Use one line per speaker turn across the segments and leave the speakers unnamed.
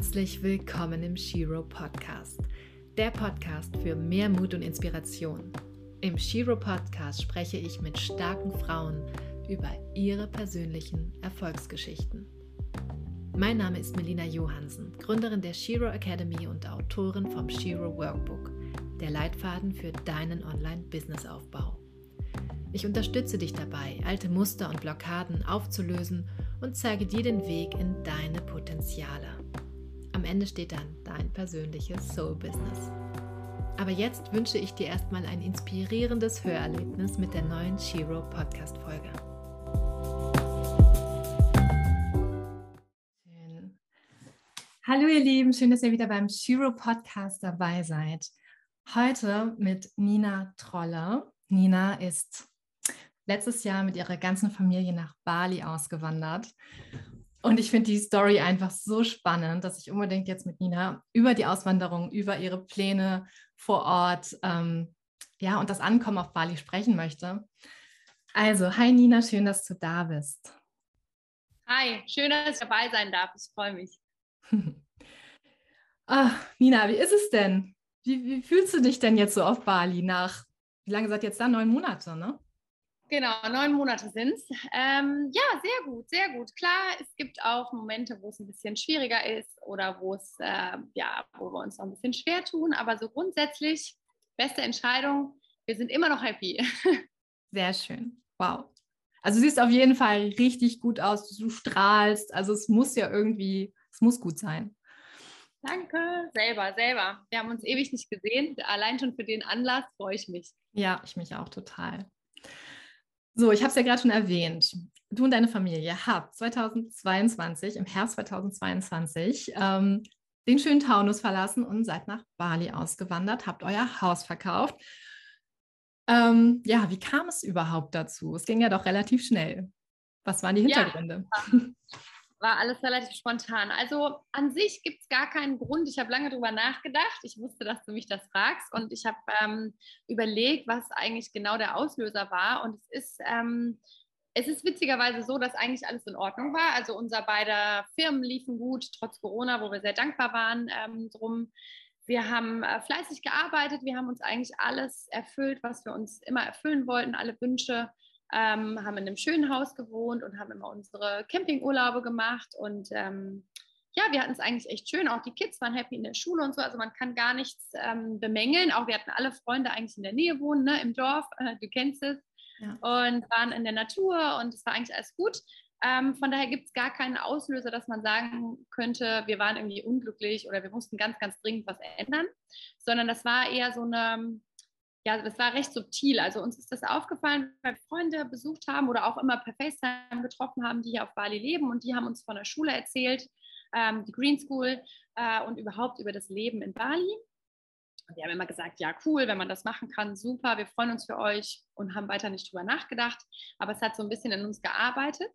Herzlich willkommen im Shiro Podcast, der Podcast für mehr Mut und Inspiration. Im Shiro Podcast spreche ich mit starken Frauen über ihre persönlichen Erfolgsgeschichten. Mein Name ist Melina Johansen, Gründerin der Shiro Academy und Autorin vom Shiro Workbook, der Leitfaden für deinen Online-Business-Aufbau. Ich unterstütze dich dabei, alte Muster und Blockaden aufzulösen und zeige dir den Weg in deine Potenziale. Am Ende steht dann dein persönliches Soul-Business. Aber jetzt wünsche ich dir erstmal ein inspirierendes Hörerlebnis mit der neuen Shiro Podcast-Folge. Hallo ihr Lieben, schön, dass ihr wieder beim Shiro Podcast dabei seid. Heute mit Nina Trolle. Nina ist letztes Jahr mit ihrer ganzen Familie nach Bali ausgewandert. Und ich finde die Story einfach so spannend, dass ich unbedingt jetzt mit Nina über die Auswanderung, über ihre Pläne vor Ort, ähm, ja, und das Ankommen auf Bali sprechen möchte. Also, hi Nina, schön, dass du da bist.
Hi, schön, dass ich dabei sein darf. Ich freue mich.
Ach, Nina, wie ist es denn? Wie, wie fühlst du dich denn jetzt so auf Bali nach, wie lange seid ihr jetzt da? Neun Monate, ne?
Genau, neun Monate sind es. Ähm, ja, sehr gut, sehr gut. Klar, es gibt auch Momente, wo es ein bisschen schwieriger ist oder wo es, äh, ja, wo wir uns noch ein bisschen schwer tun, aber so grundsätzlich, beste Entscheidung, wir sind immer noch happy.
Sehr schön. Wow. Also du siehst auf jeden Fall richtig gut aus, du strahlst, also es muss ja irgendwie, es muss gut sein.
Danke, selber, selber. Wir haben uns ewig nicht gesehen. Allein schon für den Anlass freue ich mich.
Ja, ich mich auch total. So, ich habe es ja gerade schon erwähnt. Du und deine Familie habt 2022, im Herbst 2022, ähm, den schönen Taunus verlassen und seid nach Bali ausgewandert, habt euer Haus verkauft. Ähm, ja, wie kam es überhaupt dazu? Es ging ja doch relativ schnell. Was waren die Hintergründe?
Ja, war alles relativ spontan. Also an sich gibt es gar keinen Grund. Ich habe lange darüber nachgedacht. Ich wusste, dass du mich das fragst und ich habe ähm, überlegt, was eigentlich genau der Auslöser war. Und es ist, ähm, es ist witzigerweise so, dass eigentlich alles in Ordnung war. Also unser beider Firmen liefen gut, trotz Corona, wo wir sehr dankbar waren ähm, drum. Wir haben äh, fleißig gearbeitet. Wir haben uns eigentlich alles erfüllt, was wir uns immer erfüllen wollten, alle Wünsche ähm, haben in einem schönen Haus gewohnt und haben immer unsere Campingurlaube gemacht. Und ähm, ja, wir hatten es eigentlich echt schön. Auch die Kids waren happy in der Schule und so. Also man kann gar nichts ähm, bemängeln. Auch wir hatten alle Freunde eigentlich in der Nähe wohnen, ne, im Dorf. Äh, du kennst es. Ja. Und waren in der Natur und es war eigentlich alles gut. Ähm, von daher gibt es gar keinen Auslöser, dass man sagen könnte, wir waren irgendwie unglücklich oder wir mussten ganz, ganz dringend was ändern, sondern das war eher so eine, ja, das war recht subtil. Also uns ist das aufgefallen, weil Freunde besucht haben oder auch immer per FaceTime getroffen haben, die hier auf Bali leben und die haben uns von der Schule erzählt, ähm, die Green School äh, und überhaupt über das Leben in Bali. Und die haben immer gesagt, ja, cool, wenn man das machen kann, super, wir freuen uns für euch und haben weiter nicht drüber nachgedacht. Aber es hat so ein bisschen in uns gearbeitet.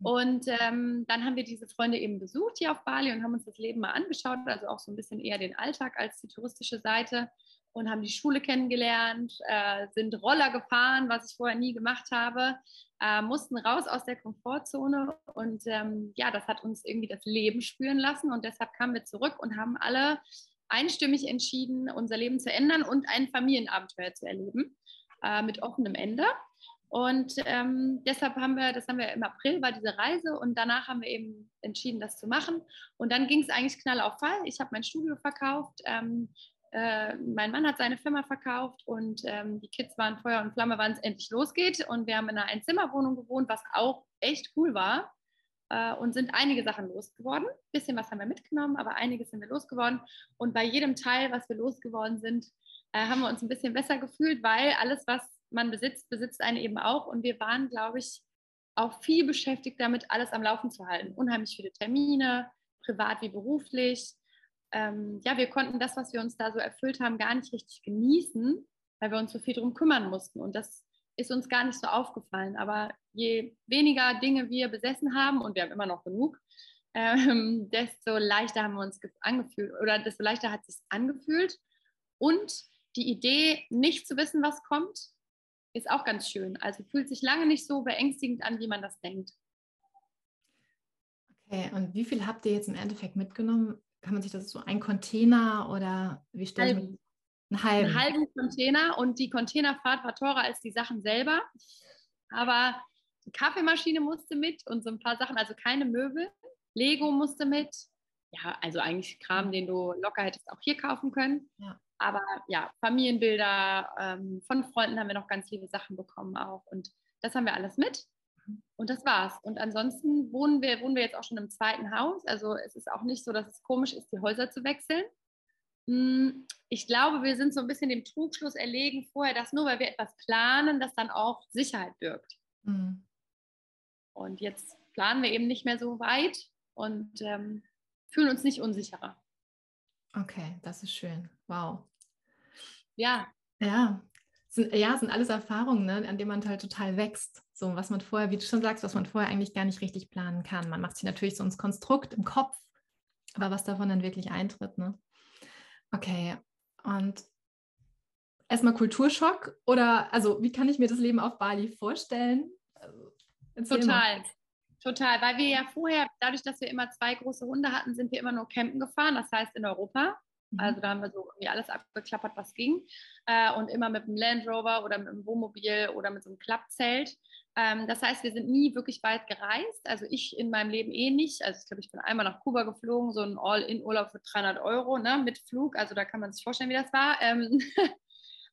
Und ähm, dann haben wir diese Freunde eben besucht hier auf Bali und haben uns das Leben mal angeschaut, also auch so ein bisschen eher den Alltag als die touristische Seite und haben die Schule kennengelernt, äh, sind Roller gefahren, was ich vorher nie gemacht habe, äh, mussten raus aus der Komfortzone und ähm, ja, das hat uns irgendwie das Leben spüren lassen und deshalb kamen wir zurück und haben alle einstimmig entschieden, unser Leben zu ändern und ein Familienabenteuer zu erleben äh, mit offenem Ende. Und ähm, deshalb haben wir, das haben wir im April, war diese Reise und danach haben wir eben entschieden, das zu machen. Und dann ging es eigentlich knall auf Fall. Ich habe mein Studio verkauft, ähm, äh, mein Mann hat seine Firma verkauft und ähm, die Kids waren Feuer und Flamme, wann es endlich losgeht. Und wir haben in einer Einzimmerwohnung gewohnt, was auch echt cool war. Äh, und sind einige Sachen losgeworden. Ein bisschen was haben wir mitgenommen, aber einiges sind wir losgeworden. Und bei jedem Teil, was wir losgeworden sind, äh, haben wir uns ein bisschen besser gefühlt, weil alles, was man besitzt, besitzt einen eben auch. Und wir waren, glaube ich, auch viel beschäftigt damit, alles am Laufen zu halten. Unheimlich viele Termine, privat wie beruflich ähm, ja, wir konnten das, was wir uns da so erfüllt haben, gar nicht richtig genießen, weil wir uns so viel darum kümmern mussten. Und das ist uns gar nicht so aufgefallen. Aber je weniger Dinge wir besessen haben, und wir haben immer noch genug, ähm, desto leichter haben wir uns angefühlt oder desto leichter hat es sich angefühlt. Und die Idee, nicht zu wissen, was kommt, ist auch ganz schön. Also fühlt sich lange nicht so beängstigend an, wie man das denkt.
Okay, und wie viel habt ihr jetzt im Endeffekt mitgenommen? Kann man sich das so ein Container oder wie stellt man
einen halben. einen halben Container und die Containerfahrt war teurer als die Sachen selber. Aber die Kaffeemaschine musste mit und so ein paar Sachen, also keine Möbel. Lego musste mit. Ja, also eigentlich Kram, den du locker hättest auch hier kaufen können. Ja. Aber ja, Familienbilder, ähm, von Freunden haben wir noch ganz viele Sachen bekommen auch. Und das haben wir alles mit. Und das war's. Und ansonsten wohnen wir, wohnen wir jetzt auch schon im zweiten Haus. Also es ist auch nicht so, dass es komisch ist, die Häuser zu wechseln. Hm, ich glaube, wir sind so ein bisschen dem Trugschluss erlegen vorher, dass nur weil wir etwas planen, das dann auch Sicherheit birgt. Mhm. Und jetzt planen wir eben nicht mehr so weit und ähm, fühlen uns nicht unsicherer.
Okay, das ist schön. Wow.
Ja.
Ja. Sind, ja, sind alles Erfahrungen, ne, an denen man halt total wächst. So, was man vorher, wie du schon sagst, was man vorher eigentlich gar nicht richtig planen kann. Man macht sich natürlich so ins Konstrukt im Kopf, aber was davon dann wirklich eintritt, ne? Okay. Und erstmal Kulturschock oder also wie kann ich mir das Leben auf Bali vorstellen?
Erzähl Total. Mal. Total, weil wir ja vorher, dadurch, dass wir immer zwei große Hunde hatten, sind wir immer nur campen gefahren, das heißt in Europa. Mhm. Also da haben wir so irgendwie alles abgeklappert, was ging. Äh, und immer mit einem Land Rover oder mit einem Wohnmobil oder mit so einem Klappzelt. Ähm, das heißt, wir sind nie wirklich weit gereist. Also ich in meinem Leben eh nicht. Also ich glaube, ich bin einmal nach Kuba geflogen, so ein All-in-Urlaub für 300 Euro ne, mit Flug. Also da kann man sich vorstellen, wie das war. Ähm,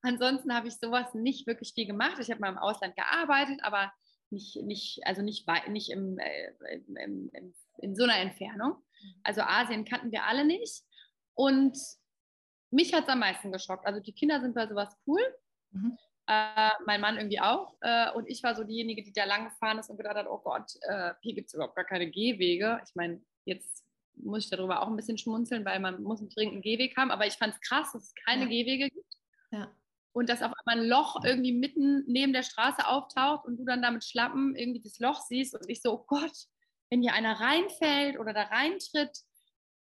ansonsten habe ich sowas nicht wirklich viel gemacht. Ich habe mal im Ausland gearbeitet, aber nicht, nicht, also nicht, nicht im, äh, im, im, in so einer Entfernung. Mhm. Also Asien kannten wir alle nicht. Und mich hat es am meisten geschockt. Also die Kinder sind bei sowas cool. Mhm. Äh, mein Mann irgendwie auch. Äh, und ich war so diejenige, die da lang gefahren ist und gedacht hat, oh Gott, äh, hier gibt es überhaupt gar keine Gehwege. Ich meine, jetzt muss ich darüber auch ein bisschen schmunzeln, weil man muss einen dringenden Gehweg haben. Aber ich fand es krass, dass es keine ja. Gehwege gibt. Ja und dass auf einmal ein Loch irgendwie mitten neben der Straße auftaucht und du dann damit Schlappen irgendwie das Loch siehst und ich so, oh Gott, wenn hier einer reinfällt oder da reintritt,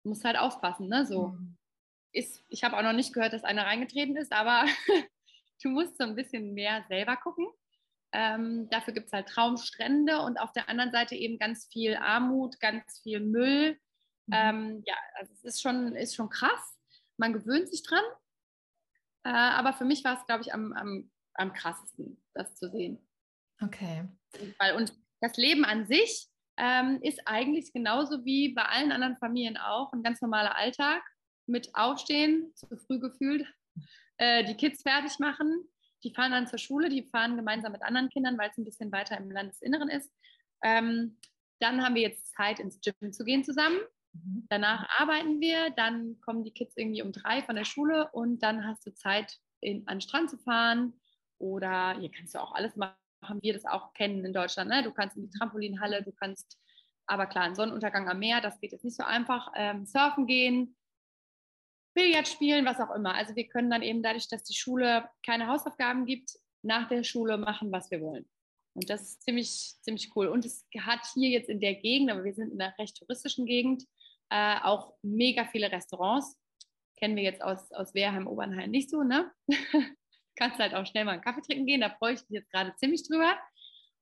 muss halt aufpassen, ne? So. Mhm. Ist, ich habe auch noch nicht gehört, dass einer reingetreten ist, aber du musst so ein bisschen mehr selber gucken. Ähm, dafür gibt es halt Traumstrände und auf der anderen Seite eben ganz viel Armut, ganz viel Müll. Mhm. Ähm, ja, also es ist schon, ist schon krass. Man gewöhnt sich dran, äh, aber für mich war es, glaube ich, am, am, am krassesten, das zu sehen.
Okay.
Weil, und das Leben an sich ähm, ist eigentlich genauso wie bei allen anderen Familien auch ein ganz normaler Alltag mit Aufstehen, zu früh gefühlt, äh, die Kids fertig machen. Die fahren dann zur Schule, die fahren gemeinsam mit anderen Kindern, weil es ein bisschen weiter im Landesinneren ist. Ähm, dann haben wir jetzt Zeit, ins Gym zu gehen zusammen. Mhm. Danach arbeiten wir, dann kommen die Kids irgendwie um drei von der Schule und dann hast du Zeit, in, an den Strand zu fahren oder hier kannst du auch alles machen, wir das auch kennen in Deutschland. Ne? Du kannst in die Trampolinhalle, du kannst, aber klar, einen Sonnenuntergang am Meer, das geht jetzt nicht so einfach. Ähm, surfen gehen, Billard spielen, was auch immer. Also wir können dann eben dadurch, dass die Schule keine Hausaufgaben gibt, nach der Schule machen, was wir wollen. Und das ist ziemlich, ziemlich cool. Und es hat hier jetzt in der Gegend, aber wir sind in einer recht touristischen Gegend, äh, auch mega viele Restaurants. Kennen wir jetzt aus, aus Wehrheim, Obernheim nicht so, ne? Kannst halt auch schnell mal einen Kaffee trinken gehen, da freue ich mich jetzt gerade ziemlich drüber.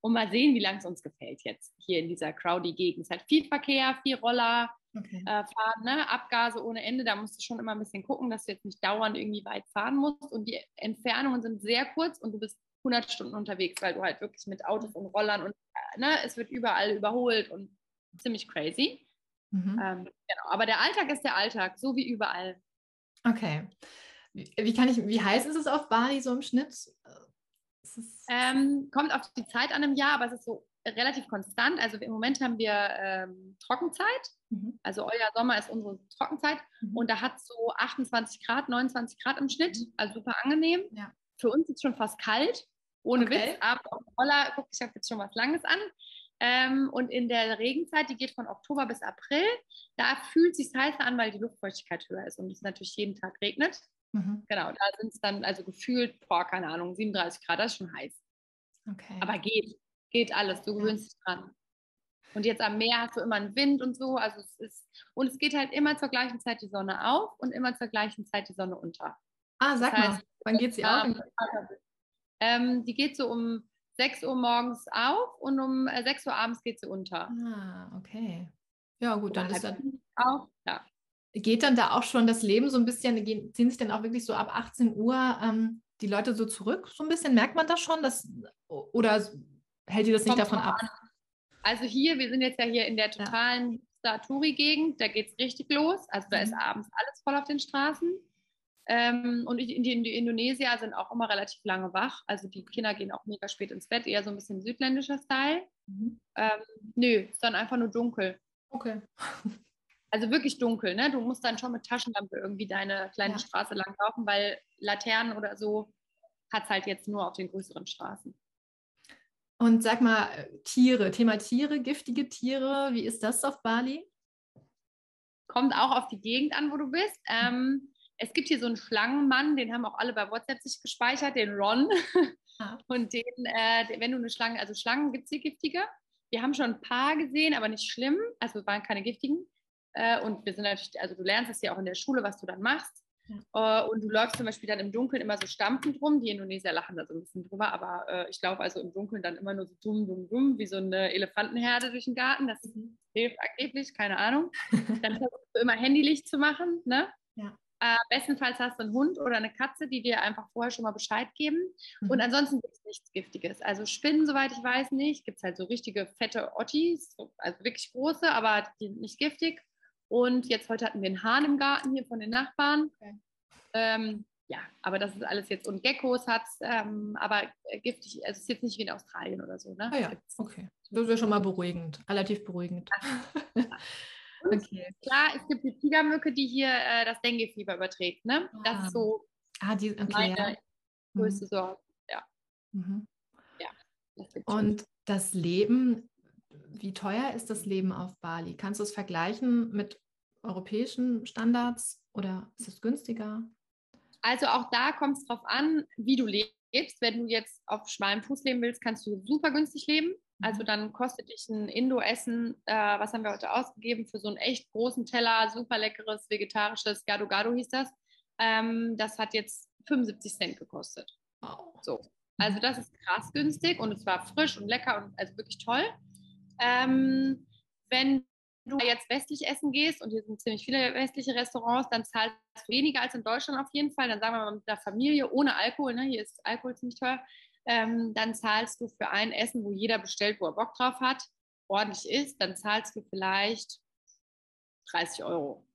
Und mal sehen, wie lange es uns gefällt jetzt hier in dieser crowdy Gegend. Es ist halt viel Verkehr, viel Roller, okay. äh, fahren, ne? Abgase ohne Ende. Da musst du schon immer ein bisschen gucken, dass du jetzt nicht dauernd irgendwie weit fahren musst. Und die Entfernungen sind sehr kurz und du bist 100 Stunden unterwegs, weil du halt wirklich mit Autos und Rollern und ne, es wird überall überholt und ziemlich crazy. Mhm. Ähm, genau. Aber der Alltag ist der Alltag, so wie überall.
Okay. Wie, wie, kann ich, wie heiß ist es auf Bali so im Schnitt?
Ähm, kommt auf die Zeit an im Jahr, aber es ist so relativ konstant. Also im Moment haben wir ähm, Trockenzeit. Mhm. Also euer Sommer ist unsere Trockenzeit. Mhm. Und da hat es so 28 Grad, 29 Grad im Schnitt. Mhm. Also super angenehm. Ja. Für uns ist es schon fast kalt. Ohne okay. Witz. Aber auf Roller, guck, ich habe jetzt schon was Langes an. Ähm, und in der Regenzeit, die geht von Oktober bis April, da fühlt es sich heißer an, weil die Luftfeuchtigkeit höher ist und es natürlich jeden Tag regnet. Mhm. Genau, da sind es dann also gefühlt, boah, keine Ahnung, 37 Grad, das ist schon heiß. Okay. Aber geht, geht alles, du gewöhnst dich dran. Und jetzt am Meer hast du immer einen Wind und so, also es ist, und es geht halt immer zur gleichen Zeit die Sonne auf und immer zur gleichen Zeit die Sonne unter.
Ah, sag das heißt, mal, wann geht sie auf?
Ähm, die geht so um 6 Uhr morgens auf und um 6 äh, Uhr abends geht sie unter.
Ah, okay. Ja, gut, dann ist das.
Auch, ja.
Geht dann da auch schon das Leben so ein bisschen, ziehen sich dann auch wirklich so ab 18 Uhr ähm, die Leute so zurück? So ein bisschen merkt man das schon? Dass, oder hält ihr das nicht davon ab?
Also hier, wir sind jetzt ja hier in der totalen ja. Touri-Gegend, da geht es richtig los. Also da ist mhm. abends alles voll auf den Straßen. Ähm, und die, die, die, Indonesier sind auch immer relativ lange wach. Also die Kinder gehen auch mega spät ins Bett, eher so ein bisschen südländischer Style. Mhm. Ähm, nö, ist dann einfach nur dunkel.
Okay.
Also wirklich dunkel, ne? Du musst dann schon mit Taschenlampe irgendwie deine kleine ja. Straße lang laufen, weil Laternen oder so hat es halt jetzt nur auf den größeren Straßen.
Und sag mal, Tiere, Thema Tiere, giftige Tiere, wie ist das auf Bali?
Kommt auch auf die Gegend an, wo du bist. Ähm, es gibt hier so einen Schlangenmann, den haben auch alle bei WhatsApp sich gespeichert, den Ron. Ah. Und den, äh, wenn du eine Schlange, also Schlangen gibt es hier giftige. Wir haben schon ein paar gesehen, aber nicht schlimm. Also waren keine giftigen. Äh, und wir sind natürlich, also du lernst es ja auch in der Schule, was du dann machst. Ja. Äh, und du läufst zum Beispiel dann im Dunkeln immer so stampfend rum. Die Indonesier lachen da so ein bisschen drüber, aber äh, ich laufe also im Dunkeln dann immer nur so dumm, dumm, dumm, wie so eine Elefantenherde durch den Garten. Das mhm. hilft angeblich, keine Ahnung. Dann versuchst du immer Handylicht zu machen, ne? Ja. Äh, bestenfalls hast du einen Hund oder eine Katze, die dir einfach vorher schon mal Bescheid geben. Mhm. Und ansonsten gibt es nichts Giftiges. Also Spinnen, soweit ich weiß, nicht. Gibt es halt so richtige fette Ottis, also wirklich große, aber die nicht giftig. Und jetzt heute hatten wir einen Hahn im Garten hier von den Nachbarn. Okay. Ähm, ja, aber das ist alles jetzt. Und Geckos hat es, ähm, aber giftig, also es ist jetzt nicht wie in Australien oder so. Ne?
Ah ja, okay. Das wäre schon mal beruhigend, relativ beruhigend.
okay. Klar, es gibt die Tigermücke, die hier äh, das Dengue-Fieber überträgt. Ne? Das ist ah. so
ah, die, okay,
meine ja. größte mhm. Sorge. Ja.
Mhm. ja das Und das Leben wie teuer ist das Leben auf Bali? Kannst du es vergleichen mit europäischen Standards oder ist es günstiger?
Also auch da kommt es darauf an, wie du lebst. Wenn du jetzt auf schmalem Fuß leben willst, kannst du super günstig leben. Mhm. Also dann kostet dich ein Indo-Essen, äh, was haben wir heute ausgegeben, für so einen echt großen Teller, super leckeres, vegetarisches, Gado Gado hieß das. Ähm, das hat jetzt 75 Cent gekostet. Wow. So. Also das ist krass günstig und es war frisch und lecker und also wirklich toll. Ähm, wenn du jetzt westlich essen gehst und hier sind ziemlich viele westliche Restaurants, dann zahlst du weniger als in Deutschland auf jeden Fall. Dann sagen wir mal mit der Familie ohne Alkohol, ne? hier ist Alkohol ziemlich teuer. Ähm, dann zahlst du für ein Essen, wo jeder bestellt, wo er Bock drauf hat, ordentlich ist, dann zahlst du vielleicht 30 Euro.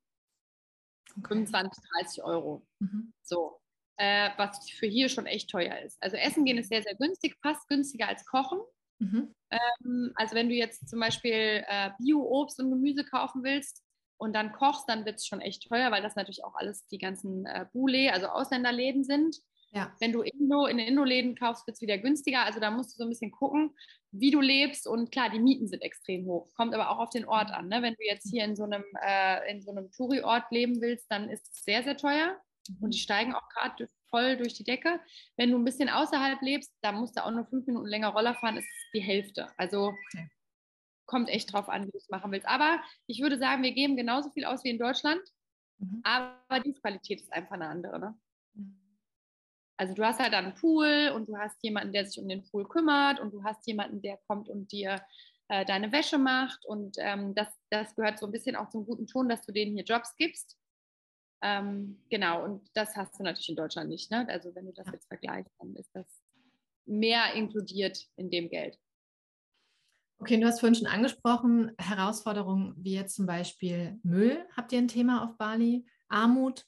Okay. 25, 30 Euro. Mhm. So. Äh, was für hier schon echt teuer ist. Also Essen gehen ist sehr, sehr günstig, fast günstiger als Kochen. Mhm. Ähm, also wenn du jetzt zum Beispiel äh, Bio-Obst und Gemüse kaufen willst und dann kochst, dann wird es schon echt teuer, weil das natürlich auch alles die ganzen äh, Bule, also Ausländerläden sind. Ja. Wenn du Indo, in Indo-Läden kaufst, wird es wieder günstiger. Also da musst du so ein bisschen gucken, wie du lebst. Und klar, die Mieten sind extrem hoch. Kommt aber auch auf den Ort an. Ne? Wenn du jetzt hier in so einem, äh, so einem Touri-Ort leben willst, dann ist es sehr, sehr teuer. Und die steigen auch gerade voll durch die Decke. Wenn du ein bisschen außerhalb lebst, da musst du auch nur fünf Minuten länger Roller fahren, ist es die Hälfte. Also okay. kommt echt drauf an, wie du es machen willst. Aber ich würde sagen, wir geben genauso viel aus wie in Deutschland, mhm. aber die Qualität ist einfach eine andere. Ne? Mhm. Also du hast halt dann einen Pool und du hast jemanden, der sich um den Pool kümmert und du hast jemanden, der kommt und dir äh, deine Wäsche macht und ähm, das, das gehört so ein bisschen auch zum guten Ton, dass du denen hier Jobs gibst. Ähm, genau, und das hast du natürlich in Deutschland nicht. Ne? Also wenn du das jetzt vergleichst, dann ist das mehr inkludiert in dem Geld.
Okay, du hast vorhin schon angesprochen, Herausforderungen wie jetzt zum Beispiel Müll. Habt ihr ein Thema auf Bali? Armut?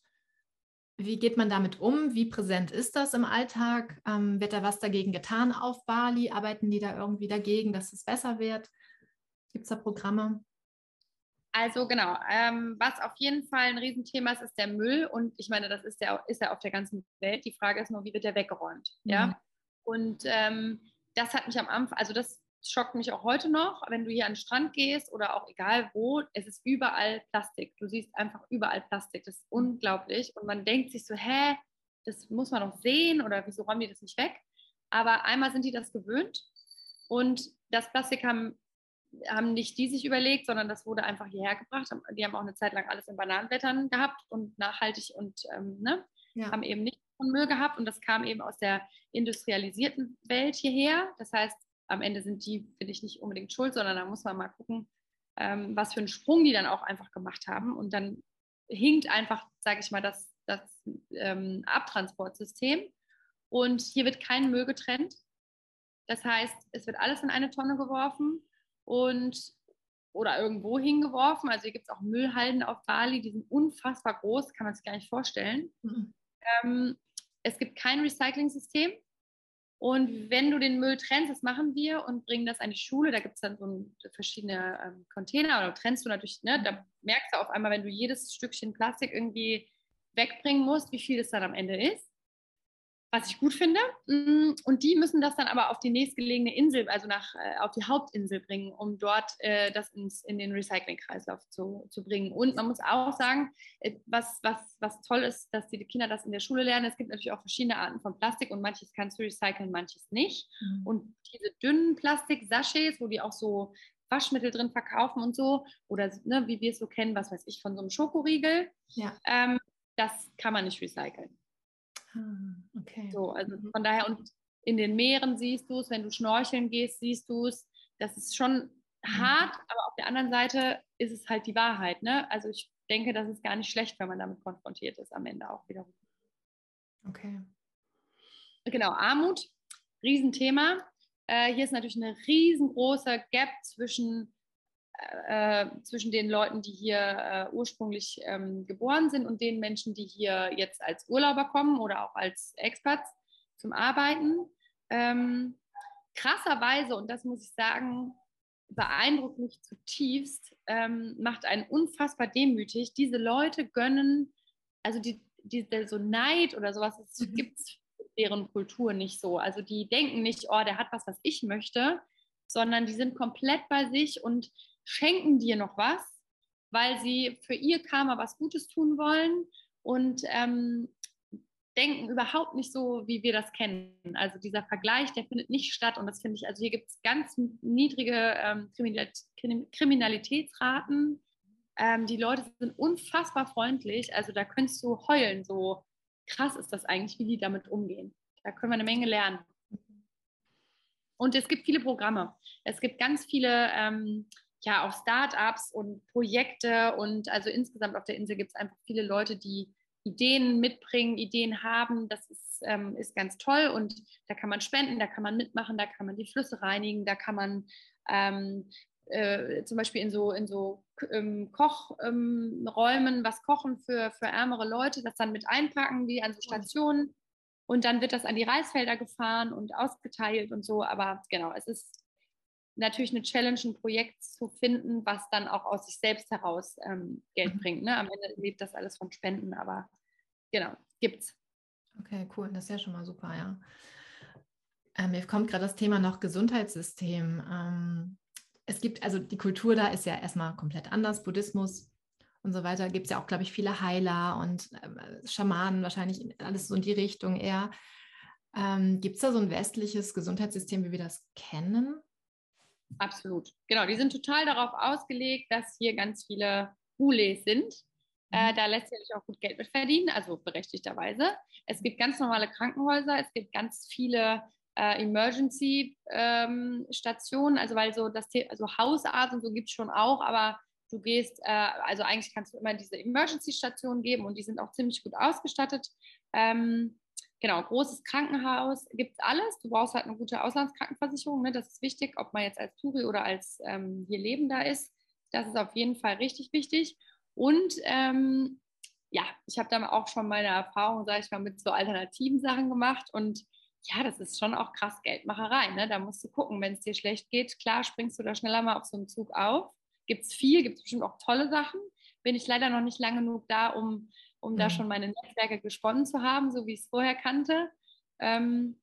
Wie geht man damit um? Wie präsent ist das im Alltag? Ähm, wird da was dagegen getan auf Bali? Arbeiten die da irgendwie dagegen, dass es besser wird? Gibt es da Programme?
Also genau, ähm, was auf jeden Fall ein Riesenthema ist, ist der Müll. Und ich meine, das ist ja, ist ja auf der ganzen Welt. Die Frage ist nur, wie wird der weggeräumt? Mhm. Ja. Und ähm, das hat mich am Anfang, also das schockt mich auch heute noch, wenn du hier an den Strand gehst oder auch egal wo, es ist überall Plastik. Du siehst einfach überall Plastik. Das ist unglaublich. Und man denkt sich so, hä, das muss man doch sehen oder wieso räumen die das nicht weg? Aber einmal sind die das gewöhnt und das Plastik haben haben nicht die sich überlegt, sondern das wurde einfach hierher gebracht. Die haben auch eine Zeit lang alles in Bananenblättern gehabt und nachhaltig und ähm, ne, ja. haben eben nicht von Müll gehabt und das kam eben aus der industrialisierten Welt hierher. Das heißt, am Ende sind die, finde ich, nicht unbedingt schuld, sondern da muss man mal gucken, ähm, was für einen Sprung die dann auch einfach gemacht haben. Und dann hinkt einfach, sage ich mal, das, das ähm, Abtransportsystem. Und hier wird kein Müll getrennt. Das heißt, es wird alles in eine Tonne geworfen und oder irgendwo hingeworfen. Also hier gibt es auch Müllhalden auf Bali, die sind unfassbar groß, kann man sich gar nicht vorstellen. Mhm. Ähm, es gibt kein Recycling-System. Und wenn du den Müll trennst, das machen wir und bringen das an die Schule, da gibt es dann so verschiedene ähm, Container oder trennst du natürlich, ne, da merkst du auf einmal, wenn du jedes Stückchen Plastik irgendwie wegbringen musst, wie viel das dann am Ende ist was ich gut finde. Mm, und die müssen das dann aber auf die nächstgelegene Insel, also nach, äh, auf die Hauptinsel bringen, um dort äh, das ins, in den Recyclingkreislauf zu, zu bringen. Und man muss auch sagen, äh, was, was, was toll ist, dass die Kinder das in der Schule lernen. Es gibt natürlich auch verschiedene Arten von Plastik und manches kannst du recyceln, manches nicht. Mhm. Und diese dünnen Plastik-Sachets, wo die auch so Waschmittel drin verkaufen und so, oder ne, wie wir es so kennen, was weiß ich, von so einem Schokoriegel, ja. ähm, das kann man nicht recyceln. Ah, okay. So, also mhm. von daher, und in den Meeren siehst du es, wenn du schnorcheln gehst, siehst du es. Das ist schon mhm. hart, aber auf der anderen Seite ist es halt die Wahrheit. Ne? Also ich denke, das ist gar nicht schlecht, wenn man damit konfrontiert ist, am Ende auch wiederum.
Okay.
Genau, Armut, Riesenthema. Äh, hier ist natürlich eine riesengroße Gap zwischen äh, zwischen den Leuten, die hier äh, ursprünglich ähm, geboren sind und den Menschen, die hier jetzt als Urlauber kommen oder auch als Expats zum Arbeiten. Ähm, krasserweise, und das muss ich sagen, beeindruckt mich zutiefst, ähm, macht einen unfassbar demütig. Diese Leute gönnen, also die, die, so Neid oder sowas, mhm. gibt es deren Kultur nicht so. Also die denken nicht, oh, der hat was, was ich möchte, sondern die sind komplett bei sich und schenken dir noch was, weil sie für ihr Karma was Gutes tun wollen und ähm, denken überhaupt nicht so, wie wir das kennen. Also dieser Vergleich, der findet nicht statt und das finde ich, also hier gibt es ganz niedrige ähm, Kriminalitätsraten. Ähm, die Leute sind unfassbar freundlich, also da könntest du heulen, so krass ist das eigentlich, wie die damit umgehen. Da können wir eine Menge lernen. Und es gibt viele Programme. Es gibt ganz viele ähm, ja auch Startups und Projekte und also insgesamt auf der Insel gibt es einfach viele Leute, die Ideen mitbringen, Ideen haben. Das ist, ähm, ist ganz toll und da kann man spenden, da kann man mitmachen, da kann man die Flüsse reinigen, da kann man ähm, äh, zum Beispiel in so, in so ähm, Kochräumen ähm, was kochen für, für ärmere Leute, das dann mit einpacken, wie an so Stationen. Und dann wird das an die Reisfelder gefahren und ausgeteilt und so. Aber genau, es ist natürlich eine Challenge, ein Projekt zu finden, was dann auch aus sich selbst heraus ähm, Geld mhm. bringt. Ne? Am Ende lebt das alles von Spenden, aber genau, gibt's.
Okay, cool, das ist ja schon mal super, ja. Ähm, mir kommt gerade das Thema noch Gesundheitssystem. Ähm, es gibt, also die Kultur da ist ja erstmal komplett anders, Buddhismus und so weiter. Gibt es ja auch, glaube ich, viele Heiler und äh, Schamanen, wahrscheinlich alles so in die Richtung eher. Ähm, gibt es da so ein westliches Gesundheitssystem, wie wir das kennen?
Absolut. Genau, die sind total darauf ausgelegt, dass hier ganz viele Hules sind. Äh, mhm. da lässt sich auch gut Geld mit verdienen, also berechtigterweise. Es gibt ganz normale Krankenhäuser, es gibt ganz viele äh, Emergency-Stationen, ähm, also weil so das also Hausarzt und so gibt es schon auch, aber du gehst, äh, also eigentlich kannst du immer diese Emergency-Stationen geben und die sind auch ziemlich gut ausgestattet. Ähm, genau, großes Krankenhaus, gibt es alles. Du brauchst halt eine gute Auslandskrankenversicherung, ne? das ist wichtig, ob man jetzt als Touri oder als ähm, hier Lebender ist. Das ist auf jeden Fall richtig wichtig. Und ähm, ja, ich habe da auch schon meine Erfahrung, sage ich mal, mit so alternativen Sachen gemacht und ja, das ist schon auch krass Geldmacherei. Ne? Da musst du gucken, wenn es dir schlecht geht, klar springst du da schneller mal auf so einen Zug auf. Gibt es viel, gibt es bestimmt auch tolle Sachen. Bin ich leider noch nicht lange genug da, um um mhm. da schon meine Netzwerke gesponnen zu haben, so wie ich es vorher kannte. Ähm,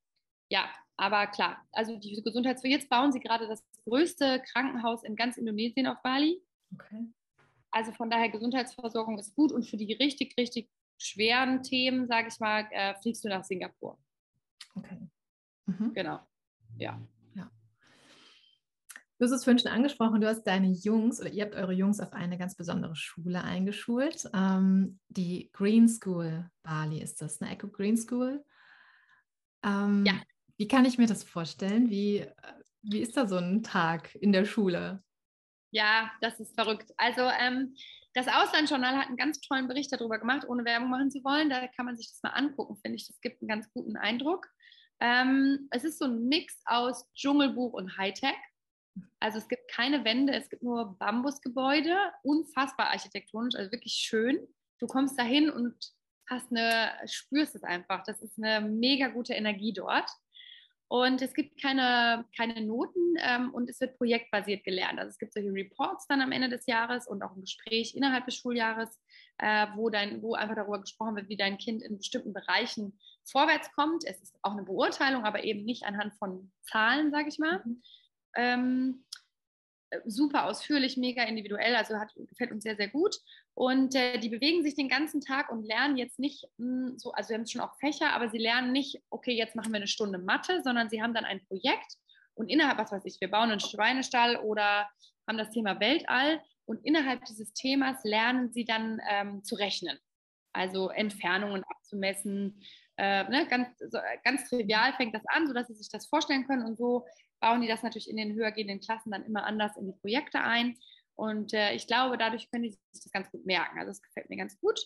ja, aber klar, also die Gesundheitswirtschaft, jetzt bauen sie gerade das größte Krankenhaus in ganz Indonesien auf Bali. Okay. Also von daher, Gesundheitsversorgung ist gut und für die richtig, richtig schweren Themen, sage ich mal, äh, fliegst du nach Singapur. Okay. Mhm. Genau. Ja.
Du hast es vorhin schon angesprochen, du hast deine Jungs oder ihr habt eure Jungs auf eine ganz besondere Schule eingeschult. Ähm, die Green School Bali ist das, eine Echo Green School. Ähm, ja. Wie kann ich mir das vorstellen? Wie, wie ist da so ein Tag in der Schule?
Ja, das ist verrückt. Also ähm, das Auslandsjournal hat einen ganz tollen Bericht darüber gemacht, ohne Werbung machen zu wollen. Da kann man sich das mal angucken, finde ich. Das gibt einen ganz guten Eindruck. Ähm, es ist so ein Mix aus Dschungelbuch und Hightech. Also es gibt keine Wände, es gibt nur Bambusgebäude, unfassbar architektonisch, also wirklich schön. Du kommst dahin und hast eine, spürst es einfach. Das ist eine mega gute Energie dort. Und es gibt keine, keine Noten ähm, und es wird projektbasiert gelernt. Also es gibt solche Reports dann am Ende des Jahres und auch ein Gespräch innerhalb des Schuljahres, äh, wo, dein, wo einfach darüber gesprochen wird, wie dein Kind in bestimmten Bereichen vorwärts kommt. Es ist auch eine Beurteilung, aber eben nicht anhand von Zahlen, sage ich mal. Ähm, super ausführlich, mega individuell, also hat, gefällt uns sehr, sehr gut. Und äh, die bewegen sich den ganzen Tag und lernen jetzt nicht mh, hm, so, also sie haben schon auch Fächer, aber sie lernen nicht, okay, jetzt machen wir eine Stunde Mathe, sondern sie haben dann ein Projekt und innerhalb, was weiß ich, wir bauen einen Schweinestall oder haben das Thema Weltall und innerhalb dieses Themas lernen sie dann ähm, zu rechnen. Also Entfernungen abzumessen, äh, ne, ganz, so, ganz trivial fängt das an, sodass sie sich das vorstellen können und so bauen die das natürlich in den höhergehenden Klassen dann immer anders in die Projekte ein. Und äh, ich glaube, dadurch können die sich das ganz gut merken. Also das gefällt mir ganz gut.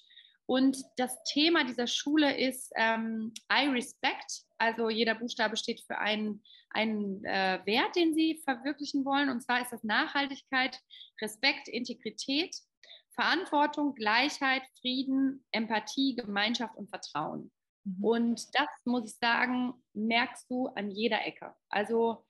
Und das Thema dieser Schule ist ähm, I respect. Also jeder Buchstabe steht für einen, einen äh, Wert, den sie verwirklichen wollen. Und zwar ist das Nachhaltigkeit, Respekt, Integrität, Verantwortung, Gleichheit, Frieden, Empathie, Gemeinschaft und Vertrauen. Mhm. Und das, muss ich sagen, merkst du an jeder Ecke. Also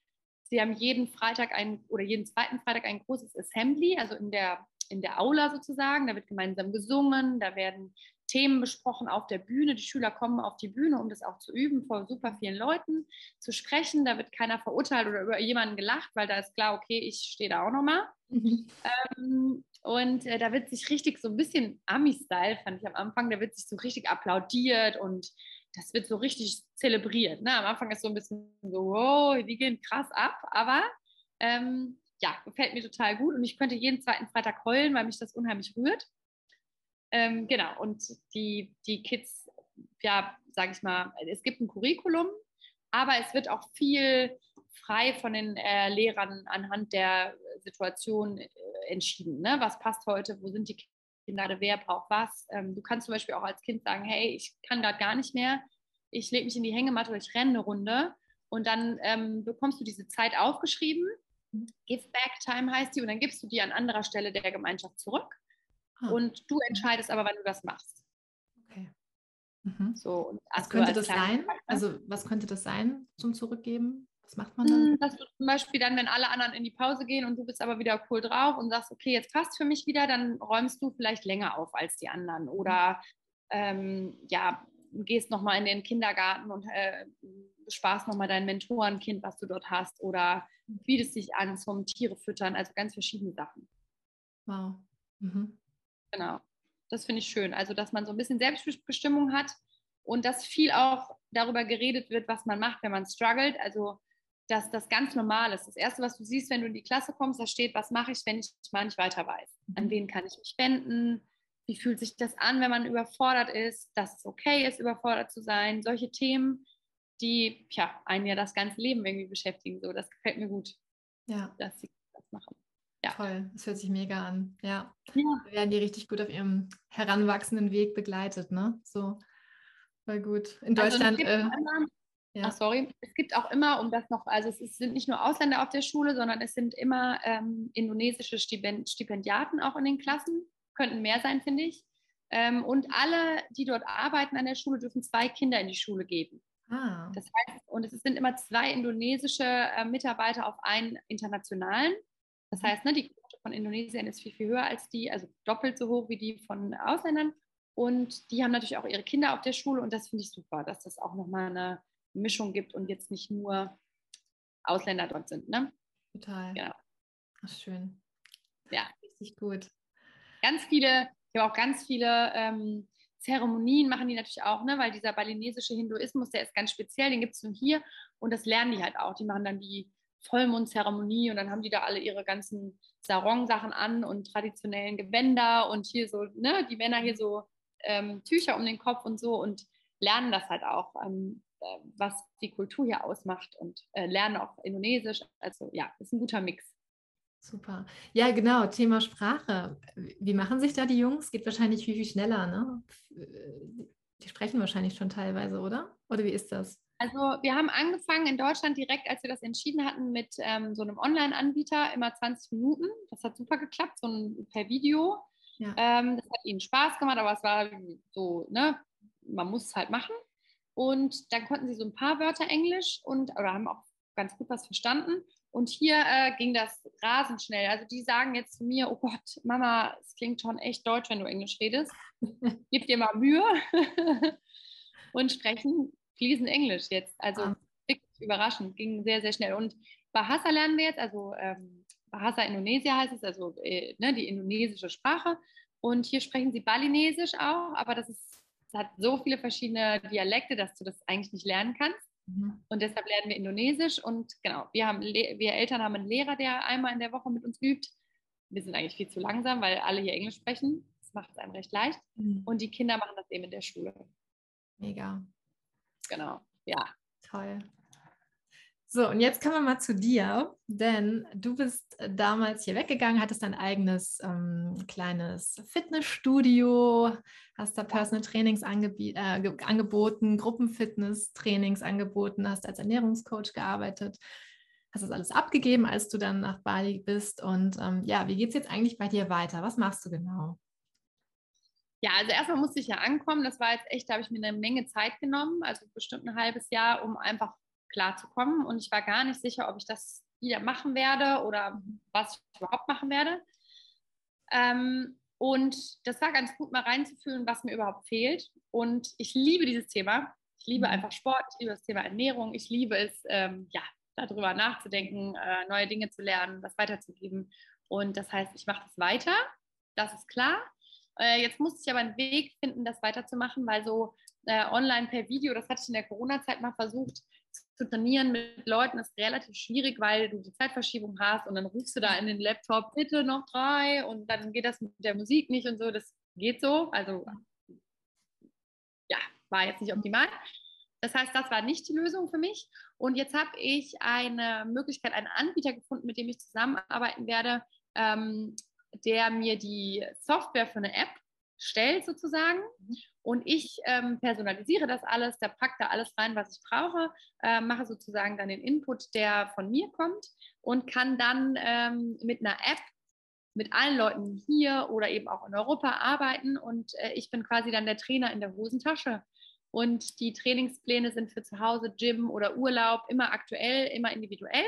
Sie haben jeden Freitag ein oder jeden zweiten Freitag ein großes Assembly, also in der, in der Aula sozusagen. Da wird gemeinsam gesungen, da werden Themen besprochen auf der Bühne. Die Schüler kommen auf die Bühne, um das auch zu üben, vor super vielen Leuten zu sprechen. Da wird keiner verurteilt oder über jemanden gelacht, weil da ist klar, okay, ich stehe da auch nochmal. Mhm. Ähm, und äh, da wird sich richtig so ein bisschen Ami-Style, fand ich am Anfang, da wird sich so richtig applaudiert und das wird so richtig zelebriert. Ne? Am Anfang ist so ein bisschen so, wow, die gehen krass ab, aber ähm, ja, gefällt mir total gut und ich könnte jeden zweiten Freitag heulen, weil mich das unheimlich rührt. Ähm, genau, und die, die Kids, ja, sage ich mal, es gibt ein Curriculum, aber es wird auch viel frei von den äh, Lehrern anhand der Situation äh, entschieden. Ne? Was passt heute? Wo sind die Kinder? Wer braucht was? Ähm, du kannst zum Beispiel auch als Kind sagen, hey, ich kann gerade gar nicht mehr. Ich lege mich in die Hängematte oder ich renne eine Runde. Und dann ähm, bekommst du diese Zeit aufgeschrieben. Give Back Time heißt die. Und dann gibst du die an anderer Stelle der Gemeinschaft zurück. Ah. Und du entscheidest aber, wann du das machst.
Okay. Mhm. So, was könnte das sein? Also was könnte das sein zum Zurückgeben? Was macht man dann?
Hm, dass du zum Beispiel dann, wenn alle anderen in die Pause gehen und du bist aber wieder cool drauf und sagst, okay, jetzt passt für mich wieder, dann räumst du vielleicht länger auf als die anderen. Oder ähm, ja, gehst nochmal in den Kindergarten und äh, besparst nochmal dein Mentorenkind, was du dort hast. Oder bietest dich an zum Tiere füttern. Also ganz verschiedene Sachen.
Wow. Mhm.
Genau. Das finde ich schön. Also, dass man so ein bisschen Selbstbestimmung hat und dass viel auch darüber geredet wird, was man macht, wenn man struggelt. Also, dass das ganz normal ist. Das Erste, was du siehst, wenn du in die Klasse kommst, da steht, was mache ich, wenn ich mal nicht weiter weiß? An mhm. wen kann ich mich wenden? Wie fühlt sich das an, wenn man überfordert ist? Dass es okay ist, überfordert zu sein? Solche Themen, die ja, einen ja das ganze Leben irgendwie beschäftigen. So, das gefällt mir gut,
ja.
dass sie das machen.
Ja. Toll, das hört sich mega an. Ja. ja. Wir werden die richtig gut auf ihrem heranwachsenden Weg begleitet, ne? So, voll gut. In also Deutschland. Also
ja. Ach, sorry. Es gibt auch immer, um das noch, also es sind nicht nur Ausländer auf der Schule, sondern es sind immer ähm, indonesische Stipend Stipendiaten auch in den Klassen. Könnten mehr sein, finde ich. Ähm, und alle, die dort arbeiten an der Schule, dürfen zwei Kinder in die Schule geben. Ah. Das heißt, und es sind immer zwei indonesische äh, Mitarbeiter auf einen internationalen. Das heißt, ne, die Quote von Indonesien ist viel, viel höher als die, also doppelt so hoch wie die von Ausländern. Und die haben natürlich auch ihre Kinder auf der Schule und das finde ich super, dass das auch nochmal eine Mischung gibt und jetzt nicht nur Ausländer dort sind. Ne?
Total. Genau. Ach, schön.
Ja.
Richtig gut.
Ganz viele, ich habe auch ganz viele ähm, Zeremonien machen die natürlich auch, ne? weil dieser balinesische Hinduismus, der ist ganz speziell, den gibt es nur hier und das lernen die halt auch. Die machen dann die Vollmondzeremonie und dann haben die da alle ihre ganzen Sarong-Sachen an und traditionellen Gewänder und hier so, ne, die Männer hier so ähm, Tücher um den Kopf und so und lernen das halt auch. Ähm, äh, was die Kultur hier ausmacht und äh, lernen auch Indonesisch. Also ja, ist ein guter Mix.
Super. Ja, genau, Thema Sprache. Wie machen sich da die Jungs? Geht wahrscheinlich viel, viel schneller, ne? Die sprechen wahrscheinlich schon teilweise, oder? Oder wie ist das?
Also wir haben angefangen in Deutschland direkt, als wir das entschieden hatten, mit ähm, so einem Online-Anbieter, immer 20 Minuten. Das hat super geklappt, so ein, per Video. Ja. Ähm, das hat ihnen Spaß gemacht, aber es war so, ne, man muss es halt machen. Und dann konnten sie so ein paar Wörter Englisch und oder haben auch ganz gut was verstanden. Und hier äh, ging das rasend schnell. Also die sagen jetzt zu mir, oh Gott, Mama, es klingt schon echt deutsch, wenn du Englisch redest. Gib dir mal Mühe. und sprechen fließend Englisch jetzt. Also ah. wirklich überraschend, ging sehr, sehr schnell. Und Bahasa lernen wir jetzt, also ähm, Bahasa Indonesia heißt es, also äh, ne, die indonesische Sprache. Und hier sprechen sie Balinesisch auch, aber das ist hat so viele verschiedene Dialekte, dass du das eigentlich nicht lernen kannst. Mhm. Und deshalb lernen wir Indonesisch. Und genau, wir, haben, wir Eltern haben einen Lehrer, der einmal in der Woche mit uns übt. Wir sind eigentlich viel zu langsam, weil alle hier Englisch sprechen. Das macht es einem recht leicht. Mhm. Und die Kinder machen das eben in der Schule.
Mega.
Genau, ja.
Toll. So, und jetzt kommen wir mal zu dir, denn du bist damals hier weggegangen, hattest dein eigenes ähm, kleines Fitnessstudio, hast da Personal Trainings äh, angeboten, Gruppenfitness-Trainings angeboten, hast als Ernährungscoach gearbeitet, hast das alles abgegeben, als du dann nach Bali bist. Und ähm, ja, wie geht es jetzt eigentlich bei dir weiter? Was machst du genau?
Ja, also erstmal musste ich ja ankommen. Das war jetzt echt, da habe ich mir eine Menge Zeit genommen, also bestimmt ein halbes Jahr, um einfach klarzukommen. Und ich war gar nicht sicher, ob ich das wieder machen werde oder was ich überhaupt machen werde. Ähm, und das war ganz gut, mal reinzufühlen, was mir überhaupt fehlt. Und ich liebe dieses Thema. Ich liebe mhm. einfach Sport, ich liebe das Thema Ernährung, ich liebe es, ähm, ja, darüber nachzudenken, äh, neue Dinge zu lernen, das weiterzugeben. Und das heißt, ich mache das weiter, das ist klar. Äh, jetzt musste ich aber einen Weg finden, das weiterzumachen, weil so äh, online per Video, das hatte ich in der Corona-Zeit mal versucht, zu trainieren mit Leuten ist relativ schwierig, weil du die Zeitverschiebung hast und dann rufst du da in den Laptop, bitte noch drei und dann geht das mit der Musik nicht und so. Das geht so. Also ja, war jetzt nicht optimal. Das heißt, das war nicht die Lösung für mich. Und jetzt habe ich eine Möglichkeit, einen Anbieter gefunden, mit dem ich zusammenarbeiten werde, ähm, der mir die Software für eine App stellt sozusagen. Und ich ähm, personalisiere das alles, da packe da alles rein, was ich brauche, äh, mache sozusagen dann den Input, der von mir kommt und kann dann ähm, mit einer App mit allen Leuten hier oder eben auch in Europa arbeiten. Und äh, ich bin quasi dann der Trainer in der Hosentasche. Und die Trainingspläne sind für zu Hause, Gym oder Urlaub immer aktuell, immer individuell.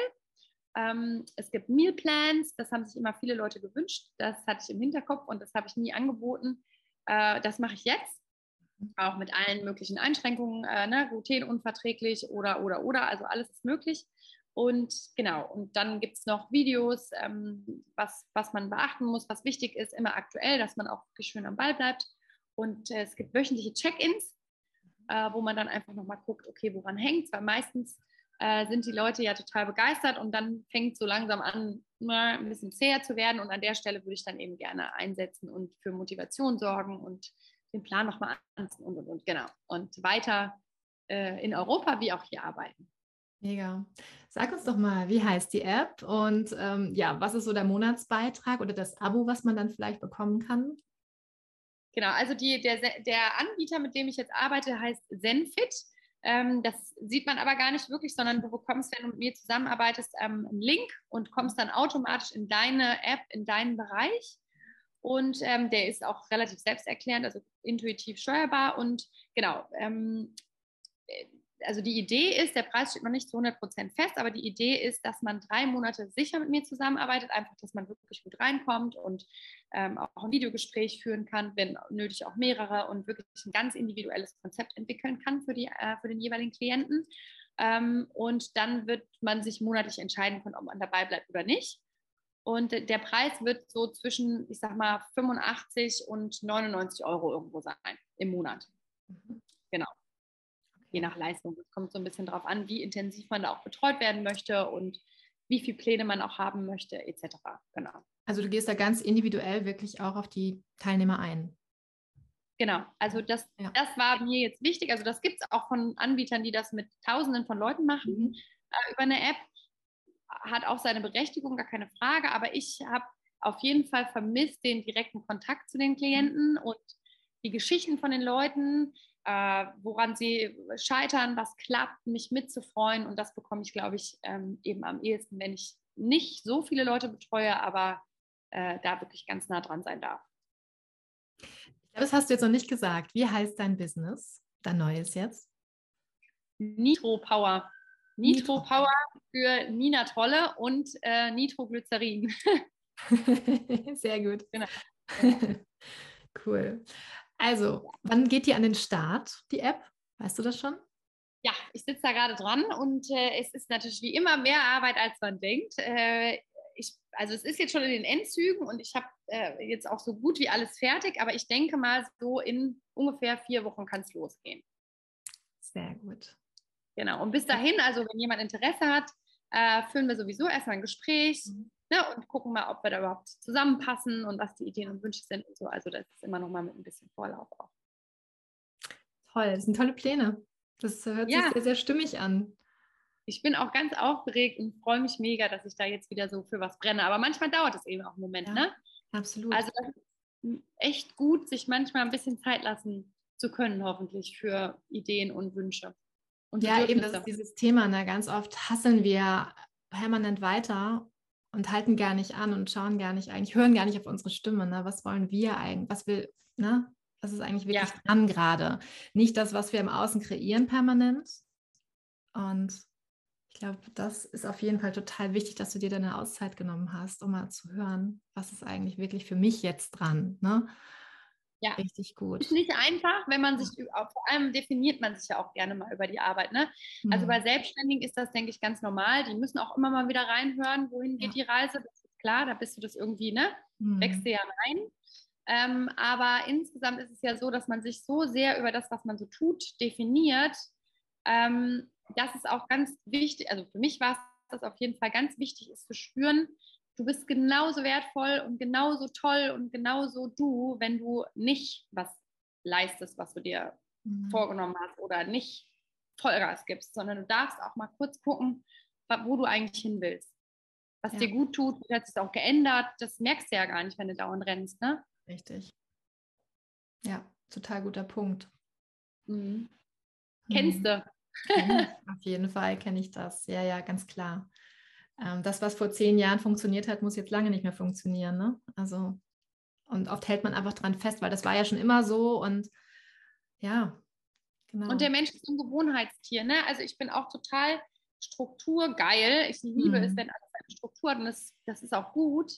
Ähm, es gibt Mealplans, das haben sich immer viele Leute gewünscht. Das hatte ich im Hinterkopf und das habe ich nie angeboten. Äh, das mache ich jetzt auch mit allen möglichen Einschränkungen, äh, ne, glutenunverträglich oder, oder, oder, also alles ist möglich. Und genau, und dann gibt es noch Videos, ähm, was, was man beachten muss, was wichtig ist, immer aktuell, dass man auch schön am Ball bleibt. Und äh, es gibt wöchentliche Check-ins, äh, wo man dann einfach nochmal guckt, okay, woran hängt es, weil meistens äh, sind die Leute ja total begeistert und dann fängt es so langsam an, mal ein bisschen zäher zu werden. Und an der Stelle würde ich dann eben gerne einsetzen und für Motivation sorgen und den Plan nochmal anziehen und, und, und, genau. Und weiter äh, in Europa wie auch hier arbeiten.
Mega. Sag uns doch mal, wie heißt die App und ähm, ja, was ist so der Monatsbeitrag oder das Abo, was man dann vielleicht bekommen kann?
Genau, also die, der, der Anbieter, mit dem ich jetzt arbeite, heißt Zenfit. Ähm, das sieht man aber gar nicht wirklich, sondern du bekommst, wenn du mit mir zusammenarbeitest, ähm, einen Link und kommst dann automatisch in deine App, in deinen Bereich. Und ähm, der ist auch relativ selbsterklärend, also intuitiv steuerbar. Und genau, ähm, äh, also die Idee ist, der Preis steht noch nicht zu 100 Prozent fest, aber die Idee ist, dass man drei Monate sicher mit mir zusammenarbeitet, einfach, dass man wirklich gut reinkommt und ähm, auch ein Videogespräch führen kann, wenn nötig auch mehrere und wirklich ein ganz individuelles Konzept entwickeln kann für, die, äh, für den jeweiligen Klienten. Ähm, und dann wird man sich monatlich entscheiden können, ob man dabei bleibt oder nicht. Und der Preis wird so zwischen, ich sag mal, 85 und 99 Euro irgendwo sein im Monat. Mhm. Genau. Je nach Leistung. Es kommt so ein bisschen darauf an, wie intensiv man da auch betreut werden möchte und wie viele Pläne man auch haben möchte, etc. Genau.
Also du gehst da ganz individuell wirklich auch auf die Teilnehmer ein.
Genau, also das, ja. das war mir jetzt wichtig. Also das gibt es auch von Anbietern, die das mit Tausenden von Leuten machen mhm. äh, über eine App hat auch seine Berechtigung, gar keine Frage, aber ich habe auf jeden Fall vermisst den direkten Kontakt zu den Klienten und die Geschichten von den Leuten, äh, woran sie scheitern, was klappt, mich mitzufreuen. Und das bekomme ich, glaube ich, ähm, eben am ehesten, wenn ich nicht so viele Leute betreue, aber äh, da wirklich ganz nah dran sein darf.
Ich glaube, das hast du jetzt noch nicht gesagt. Wie heißt dein Business, dein neues jetzt?
Nitro Power. Nitro. Power für Nina Trolle und äh, Nitroglycerin.
Sehr gut. Genau. cool. Also, wann geht die an den Start, die App? Weißt du das schon?
Ja, ich sitze da gerade dran und äh, es ist natürlich wie immer mehr Arbeit, als man denkt. Äh, ich, also es ist jetzt schon in den Endzügen und ich habe äh, jetzt auch so gut wie alles fertig, aber ich denke mal, so in ungefähr vier Wochen kann es losgehen.
Sehr gut.
Genau. Und bis dahin, also wenn jemand Interesse hat, äh, führen wir sowieso erstmal ein Gespräch. Mhm ne, und gucken mal, ob wir da überhaupt zusammenpassen und was die Ideen und Wünsche sind und so. Also das ist immer noch mal mit ein bisschen Vorlauf auch.
Toll, das sind tolle Pläne. Das hört ja. sich sehr, sehr stimmig an.
Ich bin auch ganz aufgeregt und freue mich mega, dass ich da jetzt wieder so für was brenne. Aber manchmal dauert es eben auch einen Moment, ja, ne?
Absolut.
Also das ist echt gut, sich manchmal ein bisschen Zeit lassen zu können, hoffentlich für Ideen und Wünsche. Und
ja, eben das ist dieses Thema. Ne? Ganz oft hasseln wir permanent weiter und halten gar nicht an und schauen gar nicht eigentlich, hören gar nicht auf unsere Stimme. Ne? Was wollen wir eigentlich? Was will, ne? Was ist eigentlich wirklich ja. dran gerade? Nicht das, was wir im Außen kreieren permanent. Und ich glaube, das ist auf jeden Fall total wichtig, dass du dir deine Auszeit genommen hast, um mal zu hören, was ist eigentlich wirklich für mich jetzt dran. Ne?
Ja. Richtig gut. Ist nicht einfach, wenn man sich, vor allem definiert man sich ja auch gerne mal über die Arbeit. Ne? Mhm. Also bei Selbstständigen ist das, denke ich, ganz normal. Die müssen auch immer mal wieder reinhören, wohin geht ja. die Reise. Das ist klar, da bist du das irgendwie, ne? Mhm. Wächst du ja rein. Ähm, aber insgesamt ist es ja so, dass man sich so sehr über das, was man so tut, definiert. Ähm, das ist auch ganz wichtig, also für mich war es das auf jeden Fall ganz wichtig, ist zu spüren, du bist genauso wertvoll und genauso toll und genauso du, wenn du nicht was leistest, was du dir mhm. vorgenommen hast oder nicht Vollgas gibst, sondern du darfst auch mal kurz gucken, wo du eigentlich hin willst. Was ja. dir gut tut, hat sich auch geändert. Das merkst du ja gar nicht, wenn du dauernd rennst, ne?
Richtig. Ja, total guter Punkt.
Mhm. Kennst mhm. du?
Auf jeden Fall kenne ich das. Ja, ja, ganz klar das, was vor zehn Jahren funktioniert hat, muss jetzt lange nicht mehr funktionieren. Ne? Also, und oft hält man einfach dran fest, weil das war ja schon immer so und ja,
genau. Und der Mensch ist ein Gewohnheitstier. Ne? Also ich bin auch total strukturgeil. Ich liebe mhm. es, wenn alles eine Struktur hat und das, das ist auch gut.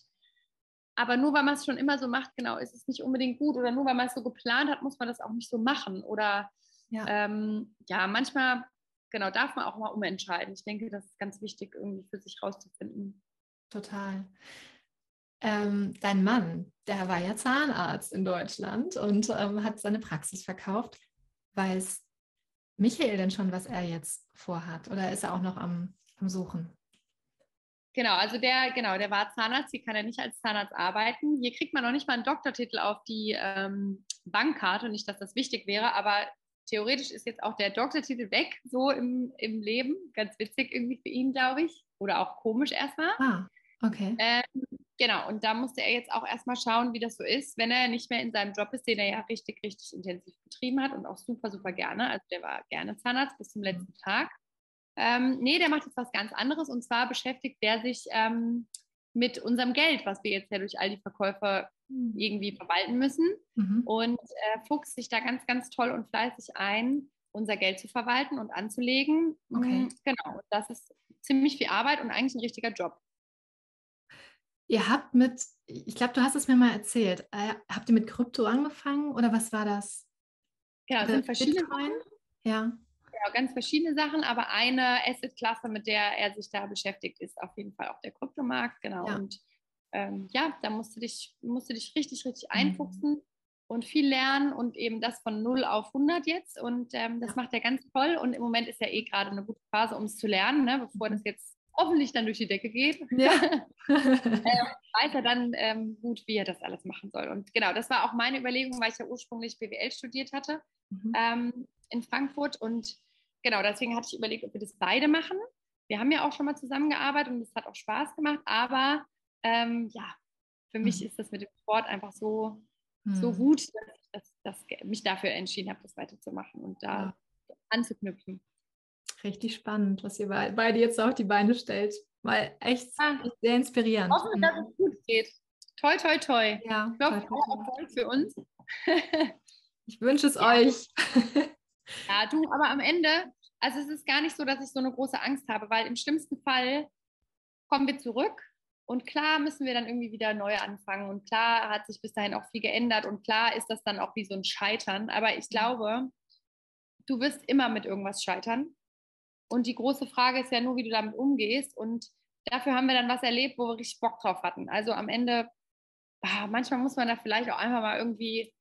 Aber nur weil man es schon immer so macht, genau, ist es nicht unbedingt gut. Oder nur weil man es so geplant hat, muss man das auch nicht so machen. Oder ja, ähm, ja manchmal genau, darf man auch mal umentscheiden. Ich denke, das ist ganz wichtig, irgendwie für sich rauszufinden.
Total. Ähm, dein Mann, der war ja Zahnarzt in Deutschland und ähm, hat seine Praxis verkauft. Weiß Michael denn schon, was er jetzt vorhat? Oder ist er auch noch am, am Suchen?
Genau, also der, genau, der war Zahnarzt, hier kann er nicht als Zahnarzt arbeiten. Hier kriegt man noch nicht mal einen Doktortitel auf die ähm, Bankkarte, nicht, dass das wichtig wäre, aber theoretisch ist jetzt auch der Doktortitel weg, so im, im Leben. Ganz witzig irgendwie für ihn, glaube ich. Oder auch komisch erstmal.
Ah, okay.
Ähm, genau, und da musste er jetzt auch erstmal schauen, wie das so ist, wenn er nicht mehr in seinem Job ist, den er ja richtig, richtig intensiv betrieben hat und auch super, super gerne. Also der war gerne Zahnarzt bis zum letzten Tag. Ähm, nee, der macht jetzt was ganz anderes und zwar beschäftigt der sich ähm, mit unserem Geld, was wir jetzt ja durch all die Verkäufer hm. irgendwie verwalten müssen mhm. und äh, fuchst sich da ganz, ganz toll und fleißig ein, unser Geld zu verwalten und anzulegen. Okay. Mm, genau, das ist ziemlich viel Arbeit und eigentlich ein richtiger Job.
Ihr habt mit, ich glaube, du hast es mir mal erzählt, äh, habt ihr mit Krypto angefangen oder was war das?
Genau, es sind verschiedene Bitcoin?
Ja.
Genau, ganz verschiedene Sachen, aber eine Asset-Klasse, mit der er sich da beschäftigt, ist auf jeden Fall auch der Kryptomarkt, genau. Ja. Und ähm, ja, da musst du dich, musst du dich richtig, richtig mhm. einfuchsen mhm. und viel lernen und eben das von 0 auf 100 jetzt. Und ähm, das ja. macht er ganz toll. Und im Moment ist ja eh gerade eine gute Phase, um es zu lernen, ne, bevor das jetzt hoffentlich dann durch die Decke geht. Ja. ähm, weiß er dann ähm, gut, wie er das alles machen soll. Und genau, das war auch meine Überlegung, weil ich ja ursprünglich BWL studiert hatte mhm. ähm, in Frankfurt. Und genau, deswegen hatte ich überlegt, ob wir das beide machen. wir haben ja auch schon mal zusammengearbeitet und es hat auch Spaß gemacht, aber ähm, ja, für mich mhm. ist das mit dem Sport einfach so, mhm. so gut, dass, ich dass mich dafür entschieden habe, das weiterzumachen und da ja. anzuknüpfen.
Richtig spannend, was ihr beide jetzt auf die Beine stellt. Weil echt ah. sehr inspirierend.
Hoffen, dass es gut geht. Toi, toi, toi. Ja, ich glaube, auch toll für uns.
ich wünsche es ja. euch.
Ja, du, aber am Ende, also es ist gar nicht so, dass ich so eine große Angst habe, weil im schlimmsten Fall kommen wir zurück und klar müssen wir dann irgendwie wieder neu anfangen. Und klar hat sich bis dahin auch viel geändert. Und klar ist das dann auch wie so ein Scheitern. Aber ich glaube, du wirst immer mit irgendwas scheitern. Und die große Frage ist ja nur, wie du damit umgehst. Und dafür haben wir dann was erlebt, wo wir richtig Bock drauf hatten. Also am Ende, ah, manchmal muss man da vielleicht auch einfach mal irgendwie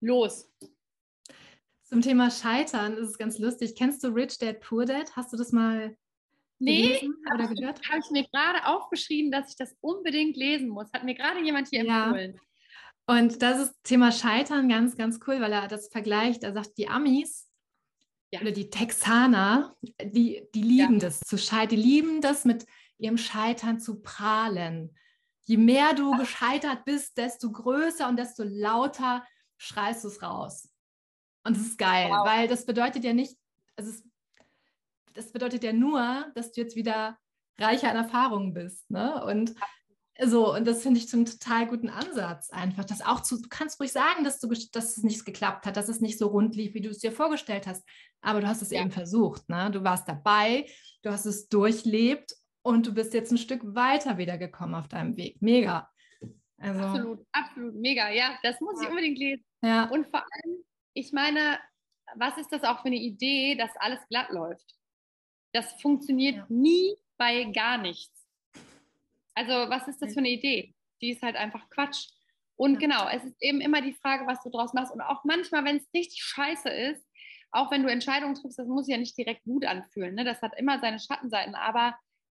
los.
Zum Thema Scheitern ist es ganz lustig. Kennst du Rich Dad Poor Dad? Hast du das mal
nee, oder gehört? Habe ich mir gerade aufgeschrieben, dass ich das unbedingt lesen muss. Hat mir gerade jemand hier ja. empfohlen.
Und das ist Thema Scheitern ganz, ganz cool, weil er das vergleicht. Er sagt, die Amis ja. oder die Texaner, die, die lieben ja. das zu scheitern, die lieben das mit ihrem Scheitern zu prahlen. Je mehr du gescheitert bist, desto größer und desto lauter schreist du es raus. Und das ist geil, wow. weil das bedeutet ja nicht, also es, das bedeutet ja nur, dass du jetzt wieder reicher an Erfahrungen bist. Ne? Und so, und das finde ich zum total guten Ansatz einfach. Das auch zu, du kannst ruhig sagen, dass, du, dass es nicht geklappt hat, dass es nicht so rund lief, wie du es dir vorgestellt hast. Aber du hast es ja. eben versucht. Ne? Du warst dabei, du hast es durchlebt und du bist jetzt ein Stück weiter wieder gekommen auf deinem Weg. Mega.
Also, absolut, absolut, mega. Ja, das muss ja. ich unbedingt lesen. Ja. Und vor allem, ich meine, was ist das auch für eine Idee, dass alles glatt läuft? Das funktioniert ja. nie bei gar nichts. Also was ist das für eine Idee? Die ist halt einfach Quatsch. Und ja. genau, es ist eben immer die Frage, was du draus machst. Und auch manchmal, wenn es richtig scheiße ist, auch wenn du Entscheidungen triffst, das muss ja nicht direkt gut anfühlen. Ne? Das hat immer seine Schattenseiten. Aber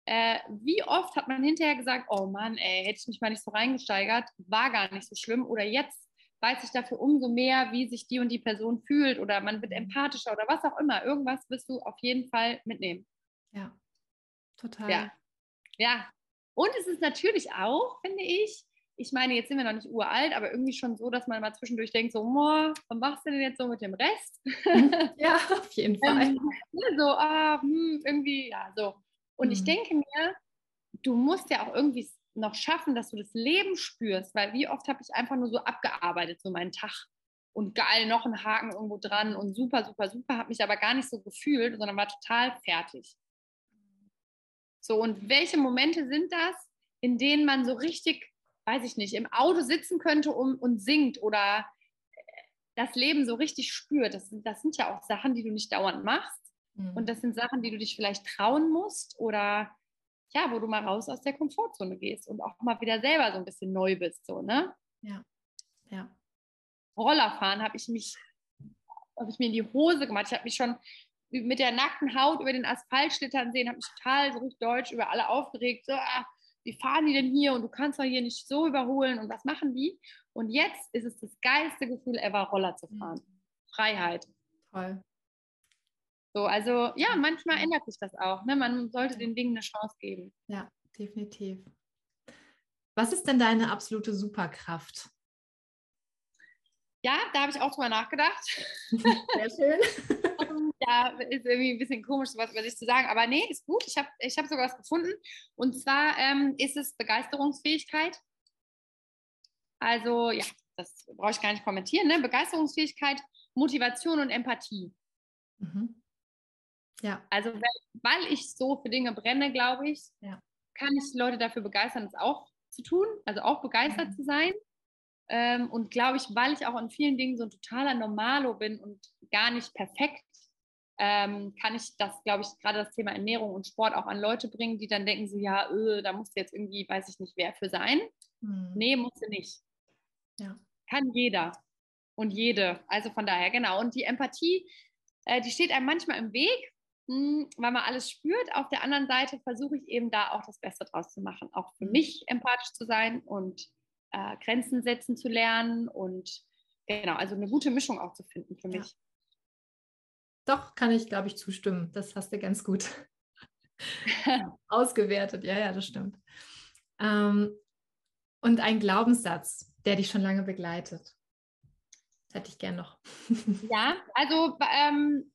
äh, wie oft hat man hinterher gesagt, oh Mann, ey, hätte ich mich mal nicht so reingesteigert, war gar nicht so schlimm. Oder jetzt weiß ich dafür umso mehr, wie sich die und die Person fühlt. Oder man wird empathischer oder was auch immer. Irgendwas wirst du auf jeden Fall mitnehmen.
Ja, total.
Ja, ja und es ist natürlich auch, finde ich, ich meine, jetzt sind wir noch nicht uralt, aber irgendwie schon so, dass man mal zwischendurch denkt, so, was machst du denn jetzt so mit dem Rest?
ja, auf jeden Fall. Ähm,
ne, so, ah, hm, irgendwie, ja, so. Und mhm. ich denke mir, du musst ja auch irgendwie noch schaffen, dass du das Leben spürst, weil wie oft habe ich einfach nur so abgearbeitet, so meinen Tag und geil, noch einen Haken irgendwo dran und super, super, super, habe mich aber gar nicht so gefühlt, sondern war total fertig. So, und welche Momente sind das, in denen man so richtig, weiß ich nicht, im Auto sitzen könnte und, und singt oder äh, das Leben so richtig spürt? Das sind, das sind ja auch Sachen, die du nicht dauernd machst. Mhm. Und das sind Sachen, die du dich vielleicht trauen musst oder ja, wo du mal raus aus der Komfortzone gehst und auch mal wieder selber so ein bisschen neu bist, so, ne?
Ja. Ja.
Rollerfahren habe ich mich, habe ich mir in die Hose gemacht. Ich habe mich schon mit der nackten Haut über den Asphalt schlittern sehen, habe mich total so richtig deutsch über alle aufgeregt. So, ah, wie fahren die denn hier? Und du kannst doch hier nicht so überholen. Und was machen die? Und jetzt ist es das geilste Gefühl ever, Roller zu fahren. Mhm. Freiheit.
Toll.
So, also ja, manchmal ändert sich das auch. Ne? Man sollte den Dingen eine Chance geben.
Ja, definitiv. Was ist denn deine absolute Superkraft?
Ja, da habe ich auch drüber nachgedacht.
Sehr schön.
ja, ist irgendwie ein bisschen komisch, sowas über sich zu sagen. Aber nee, ist gut. Ich habe ich hab sogar was gefunden. Und zwar ähm, ist es Begeisterungsfähigkeit. Also, ja, das brauche ich gar nicht kommentieren. Ne? Begeisterungsfähigkeit, Motivation und Empathie. Mhm. Ja. Also, weil ich so für Dinge brenne, glaube ich, ja. kann ich Leute dafür begeistern, das auch zu tun, also auch begeistert mhm. zu sein. Ähm, und glaube ich, weil ich auch in vielen Dingen so ein totaler Normalo bin und gar nicht perfekt, ähm, kann ich das, glaube ich, gerade das Thema Ernährung und Sport auch an Leute bringen, die dann denken so, ja, öh, da musst du jetzt irgendwie, weiß ich nicht, wer für sein. Mhm. Nee, musst du nicht. Ja. Kann jeder und jede. Also von daher, genau. Und die Empathie, äh, die steht einem manchmal im Weg, mh, hm, weil man alles spürt. Auf der anderen Seite versuche ich eben da auch das Beste draus zu machen, auch für mhm. mich empathisch zu sein und äh, Grenzen setzen zu lernen und genau, also eine gute Mischung auch zu finden für mich.
Doch, kann ich, glaube ich, zustimmen. Das hast du ganz gut. Ausgewertet, ja, ja, das stimmt. Ähm, und ein Glaubenssatz, der dich schon lange begleitet. Das hätte ich gern noch.
ja, also ähm,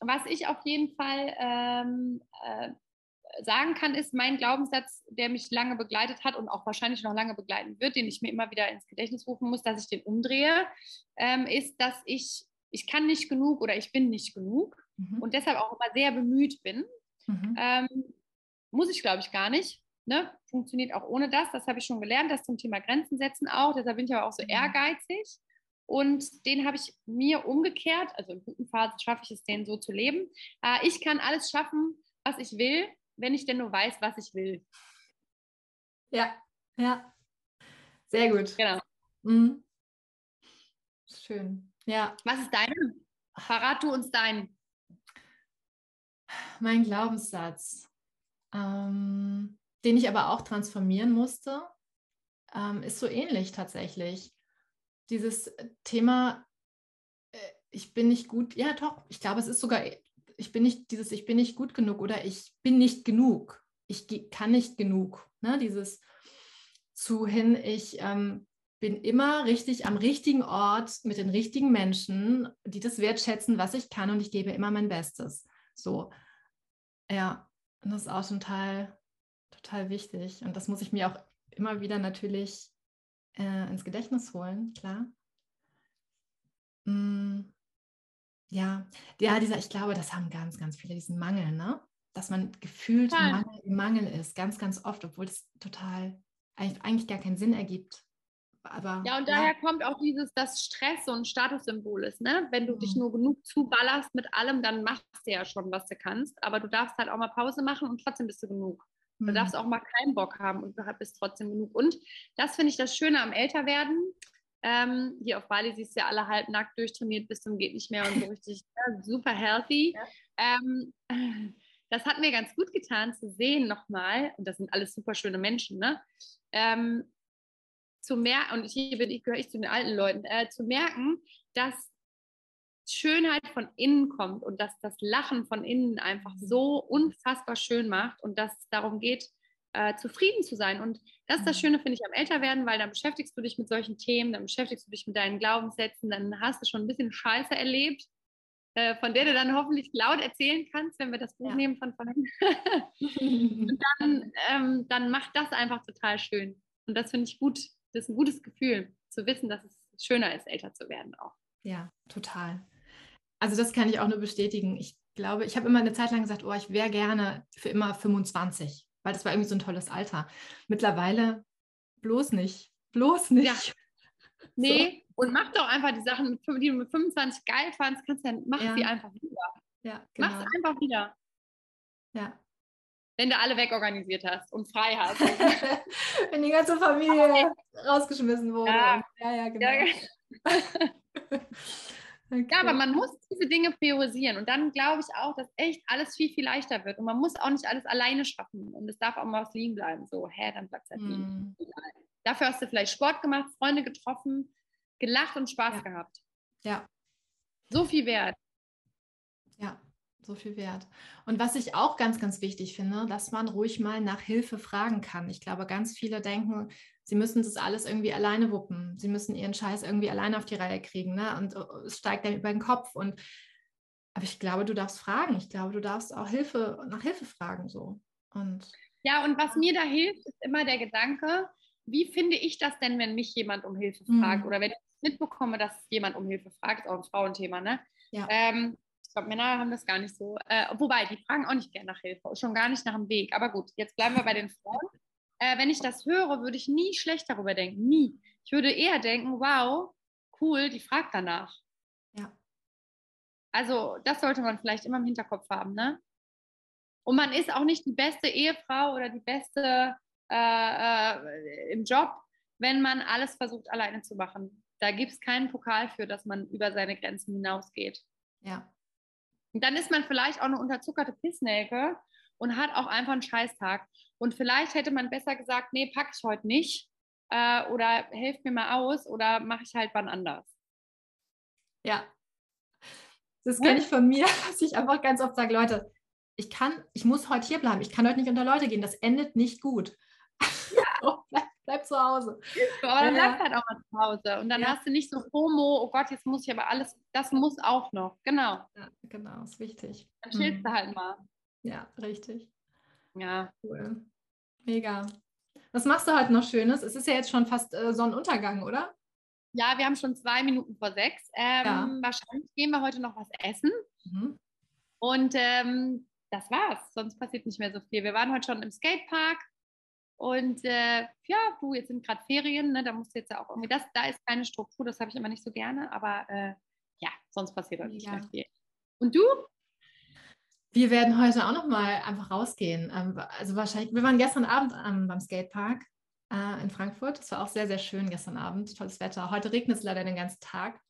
was ich auf jeden Fall ähm, äh, sagen kann, ist mein Glaubenssatz, der mich lange begleitet hat und auch wahrscheinlich noch lange begleiten wird, den ich mir immer wieder ins Gedächtnis rufen muss, dass ich den umdrehe, ähm, ist, dass ich, ich kann nicht genug oder ich bin nicht genug mhm. und deshalb auch immer sehr bemüht bin. Mhm. Ähm, muss ich, glaube ich, gar nicht. Ne? Funktioniert auch ohne das. Das habe ich schon gelernt, das zum Thema Grenzen setzen auch. Deshalb bin ich aber auch so mhm. ehrgeizig. Und den habe ich mir umgekehrt, also in guten Phasen schaffe ich es, den so zu leben. Äh, ich kann alles schaffen, was ich will, wenn ich denn nur weiß, was ich will.
Ja, ja. Sehr gut.
Genau.
Mhm. Schön. Ja.
Was ist dein? Verrat du uns deinen.
Mein Glaubenssatz, ähm, den ich aber auch transformieren musste, ähm, ist so ähnlich tatsächlich. Dieses Thema, äh, ich bin nicht gut, ja doch, ich glaube, es ist sogar ich bin nicht dieses, ich bin nicht gut genug oder ich bin nicht genug, ich kann nicht genug. Ne? Dieses zu hin, ich ähm, bin immer richtig am richtigen Ort mit den richtigen Menschen, die das wertschätzen, was ich kann und ich gebe immer mein Bestes. So, ja, und das ist auch total, total wichtig. Und das muss ich mir auch immer wieder natürlich äh, ins Gedächtnis holen, klar. Mm ja, ja, dieser, ich glaube, das haben ganz, ganz viele, diesen Mangel, ne? Dass man gefühlt ja. Mangel, Mangel ist, ganz, ganz oft, obwohl es total eigentlich, eigentlich gar keinen Sinn ergibt. Aber,
ja, und daher ja. kommt auch dieses, dass Stress so ein Statussymbol ist, ne? Wenn du mhm. dich nur genug zuballerst mit allem, dann machst du ja schon, was du kannst. Aber du darfst halt auch mal Pause machen und trotzdem bist du genug. Du mhm. darfst auch mal keinen Bock haben und bist trotzdem genug. Und das finde ich das Schöne am Älterwerden. Ähm, hier auf Bali siehst du ja alle halb nackt durchtrainiert bis zum geht nicht mehr und so richtig ja, super healthy. Ja. Ähm, das hat mir ganz gut getan zu sehen nochmal, und das sind alles super schöne Menschen, ne? Ähm, zu merken, und hier bin ich, gehöre ich zu den alten Leuten, äh, zu merken, dass Schönheit von innen kommt und dass das Lachen von innen einfach so unfassbar schön macht und dass es darum geht, äh, zufrieden zu sein. Und das ist das mhm. Schöne, finde ich, am Älterwerden, weil dann beschäftigst du dich mit solchen Themen, dann beschäftigst du dich mit deinen Glaubenssätzen, dann hast du schon ein bisschen Scheiße erlebt, äh, von der du dann hoffentlich laut erzählen kannst, wenn wir das Buch ja. nehmen von vorhin. und dann, ähm, dann macht das einfach total schön. Und das finde ich gut. Das ist ein gutes Gefühl, zu wissen, dass es schöner ist, älter zu werden auch.
Ja, total. Also das kann ich auch nur bestätigen. Ich glaube, ich habe immer eine Zeit lang gesagt, oh, ich wäre gerne für immer 25 weil das war irgendwie so ein tolles Alter. Mittlerweile bloß nicht. Bloß nicht. Ja.
Nee, so. und mach doch einfach die Sachen, die du mit 25 geil fandst, kannst ja, mach ja. sie einfach wieder.
Ja,
genau. Mach sie einfach wieder.
Ja.
Wenn du alle wegorganisiert hast und frei hast.
Wenn die ganze Familie rausgeschmissen wurde. Ja, ja, ja genau. Ja,
Okay. Ja, aber man muss diese Dinge priorisieren und dann glaube ich auch, dass echt alles viel, viel leichter wird und man muss auch nicht alles alleine schaffen und es darf auch mal was liegen bleiben. So, hä, dann bleibt es halt liegen. Mm. Dafür hast du vielleicht Sport gemacht, Freunde getroffen, gelacht und Spaß
ja.
gehabt.
Ja.
So viel wert.
Ja, so viel wert. Und was ich auch ganz, ganz wichtig finde, dass man ruhig mal nach Hilfe fragen kann. Ich glaube, ganz viele denken, sie müssen das alles irgendwie alleine wuppen. Sie müssen ihren Scheiß irgendwie alleine auf die Reihe kriegen. Ne? Und äh, es steigt dann über den Kopf. Und aber ich glaube, du darfst fragen. Ich glaube, du darfst auch Hilfe nach Hilfe fragen. So. Und,
ja, und was mir da hilft, ist immer der Gedanke, wie finde ich das denn, wenn mich jemand um Hilfe fragt? Mhm. Oder wenn ich mitbekomme, dass jemand um Hilfe fragt, ist auch ein Frauenthema, ne?
Ja.
Ähm, ich glaube, Männer haben das gar nicht so. Äh, wobei, die fragen auch nicht gerne nach Hilfe, schon gar nicht nach dem Weg. Aber gut, jetzt bleiben wir bei den Frauen äh, wenn ich das höre, würde ich nie schlecht darüber denken. Nie. Ich würde eher denken, wow, cool, die fragt danach.
Ja.
Also, das sollte man vielleicht immer im Hinterkopf haben, ne? Und man ist auch nicht die beste Ehefrau oder die beste äh, äh, im Job, wenn man alles versucht, alleine zu machen. Da gibt es keinen Pokal für, dass man über seine Grenzen hinausgeht.
Ja.
Und dann ist man vielleicht auch eine unterzuckerte Pissnelke und hat auch einfach einen Scheißtag. Und vielleicht hätte man besser gesagt, nee, pack ich heute nicht äh, oder helft mir mal aus oder mache ich halt wann anders.
Ja. Das kenne ich von mir, dass ich einfach ganz oft sage, Leute, ich kann, ich muss heute hier bleiben, ich kann heute nicht unter Leute gehen, das endet nicht gut. Ja. bleib, bleib, zu Hause.
Aber dann ja. bleibst halt auch mal zu Hause. Und dann ja. hast du nicht so FOMO, oh Gott, jetzt muss ich aber alles, das muss auch noch. Genau.
Ja, genau, ist wichtig.
Dann chillst hm. du halt mal.
Ja, richtig.
Ja.
Cool. Mega. Was machst du heute noch Schönes? Es ist ja jetzt schon fast äh, Sonnenuntergang, oder?
Ja, wir haben schon zwei Minuten vor sechs. Ähm, ja. Wahrscheinlich gehen wir heute noch was essen. Mhm. Und ähm, das war's. Sonst passiert nicht mehr so viel. Wir waren heute schon im Skatepark. Und äh, ja, du, jetzt sind gerade Ferien, ne? da musst du jetzt ja auch irgendwie, das, da ist keine Struktur, das habe ich immer nicht so gerne, aber äh, ja, sonst passiert heute nicht mehr viel. Und du?
Wir werden heute auch noch mal einfach rausgehen. Ähm, also wahrscheinlich, wir waren gestern Abend beim Skatepark äh, in Frankfurt. Das war auch sehr, sehr schön gestern Abend. Tolles Wetter. Heute regnet es leider den ganzen Tag.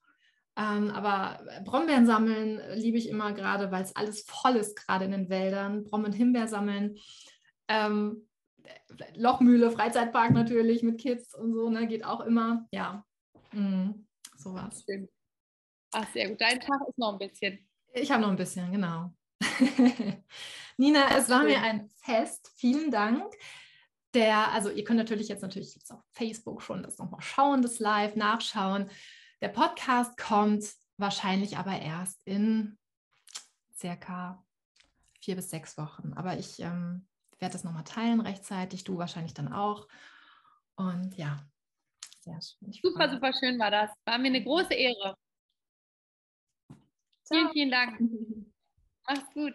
Ähm, aber Brombeeren sammeln liebe ich immer gerade, weil es alles voll ist, gerade in den Wäldern. Brombeeren, Himbeer sammeln. Ähm, Lochmühle, Freizeitpark natürlich mit Kids und so, ne, geht auch immer. Ja, mhm. sowas.
Ach, sehr gut. Dein Tag ist noch ein bisschen.
Ich habe noch ein bisschen, genau. Nina, es war mir ein Fest. Vielen Dank. Der, also ihr könnt natürlich jetzt natürlich jetzt auf Facebook schon das nochmal schauen, das Live nachschauen. Der Podcast kommt wahrscheinlich aber erst in circa vier bis sechs Wochen. Aber ich ähm, werde das nochmal teilen rechtzeitig, du wahrscheinlich dann auch. Und ja,
sehr schön. Ich super, super schön war das. War mir eine große Ehre. Ciao. Vielen, vielen Dank. Mach's gut.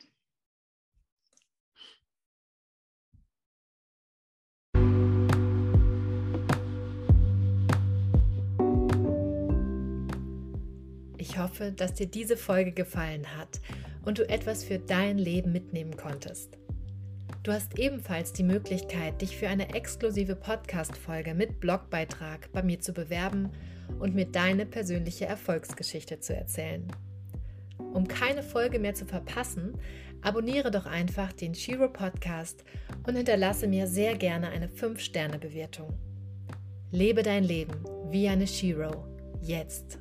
Ich hoffe, dass dir diese Folge gefallen hat und du etwas für dein Leben mitnehmen konntest. Du hast ebenfalls die Möglichkeit, dich für eine exklusive Podcast-Folge mit Blogbeitrag bei mir zu bewerben und mir deine persönliche Erfolgsgeschichte zu erzählen. Um keine Folge mehr zu verpassen, abonniere doch einfach den Shiro Podcast und hinterlasse mir sehr gerne eine 5-Sterne-Bewertung. Lebe dein Leben wie eine Shiro. Jetzt.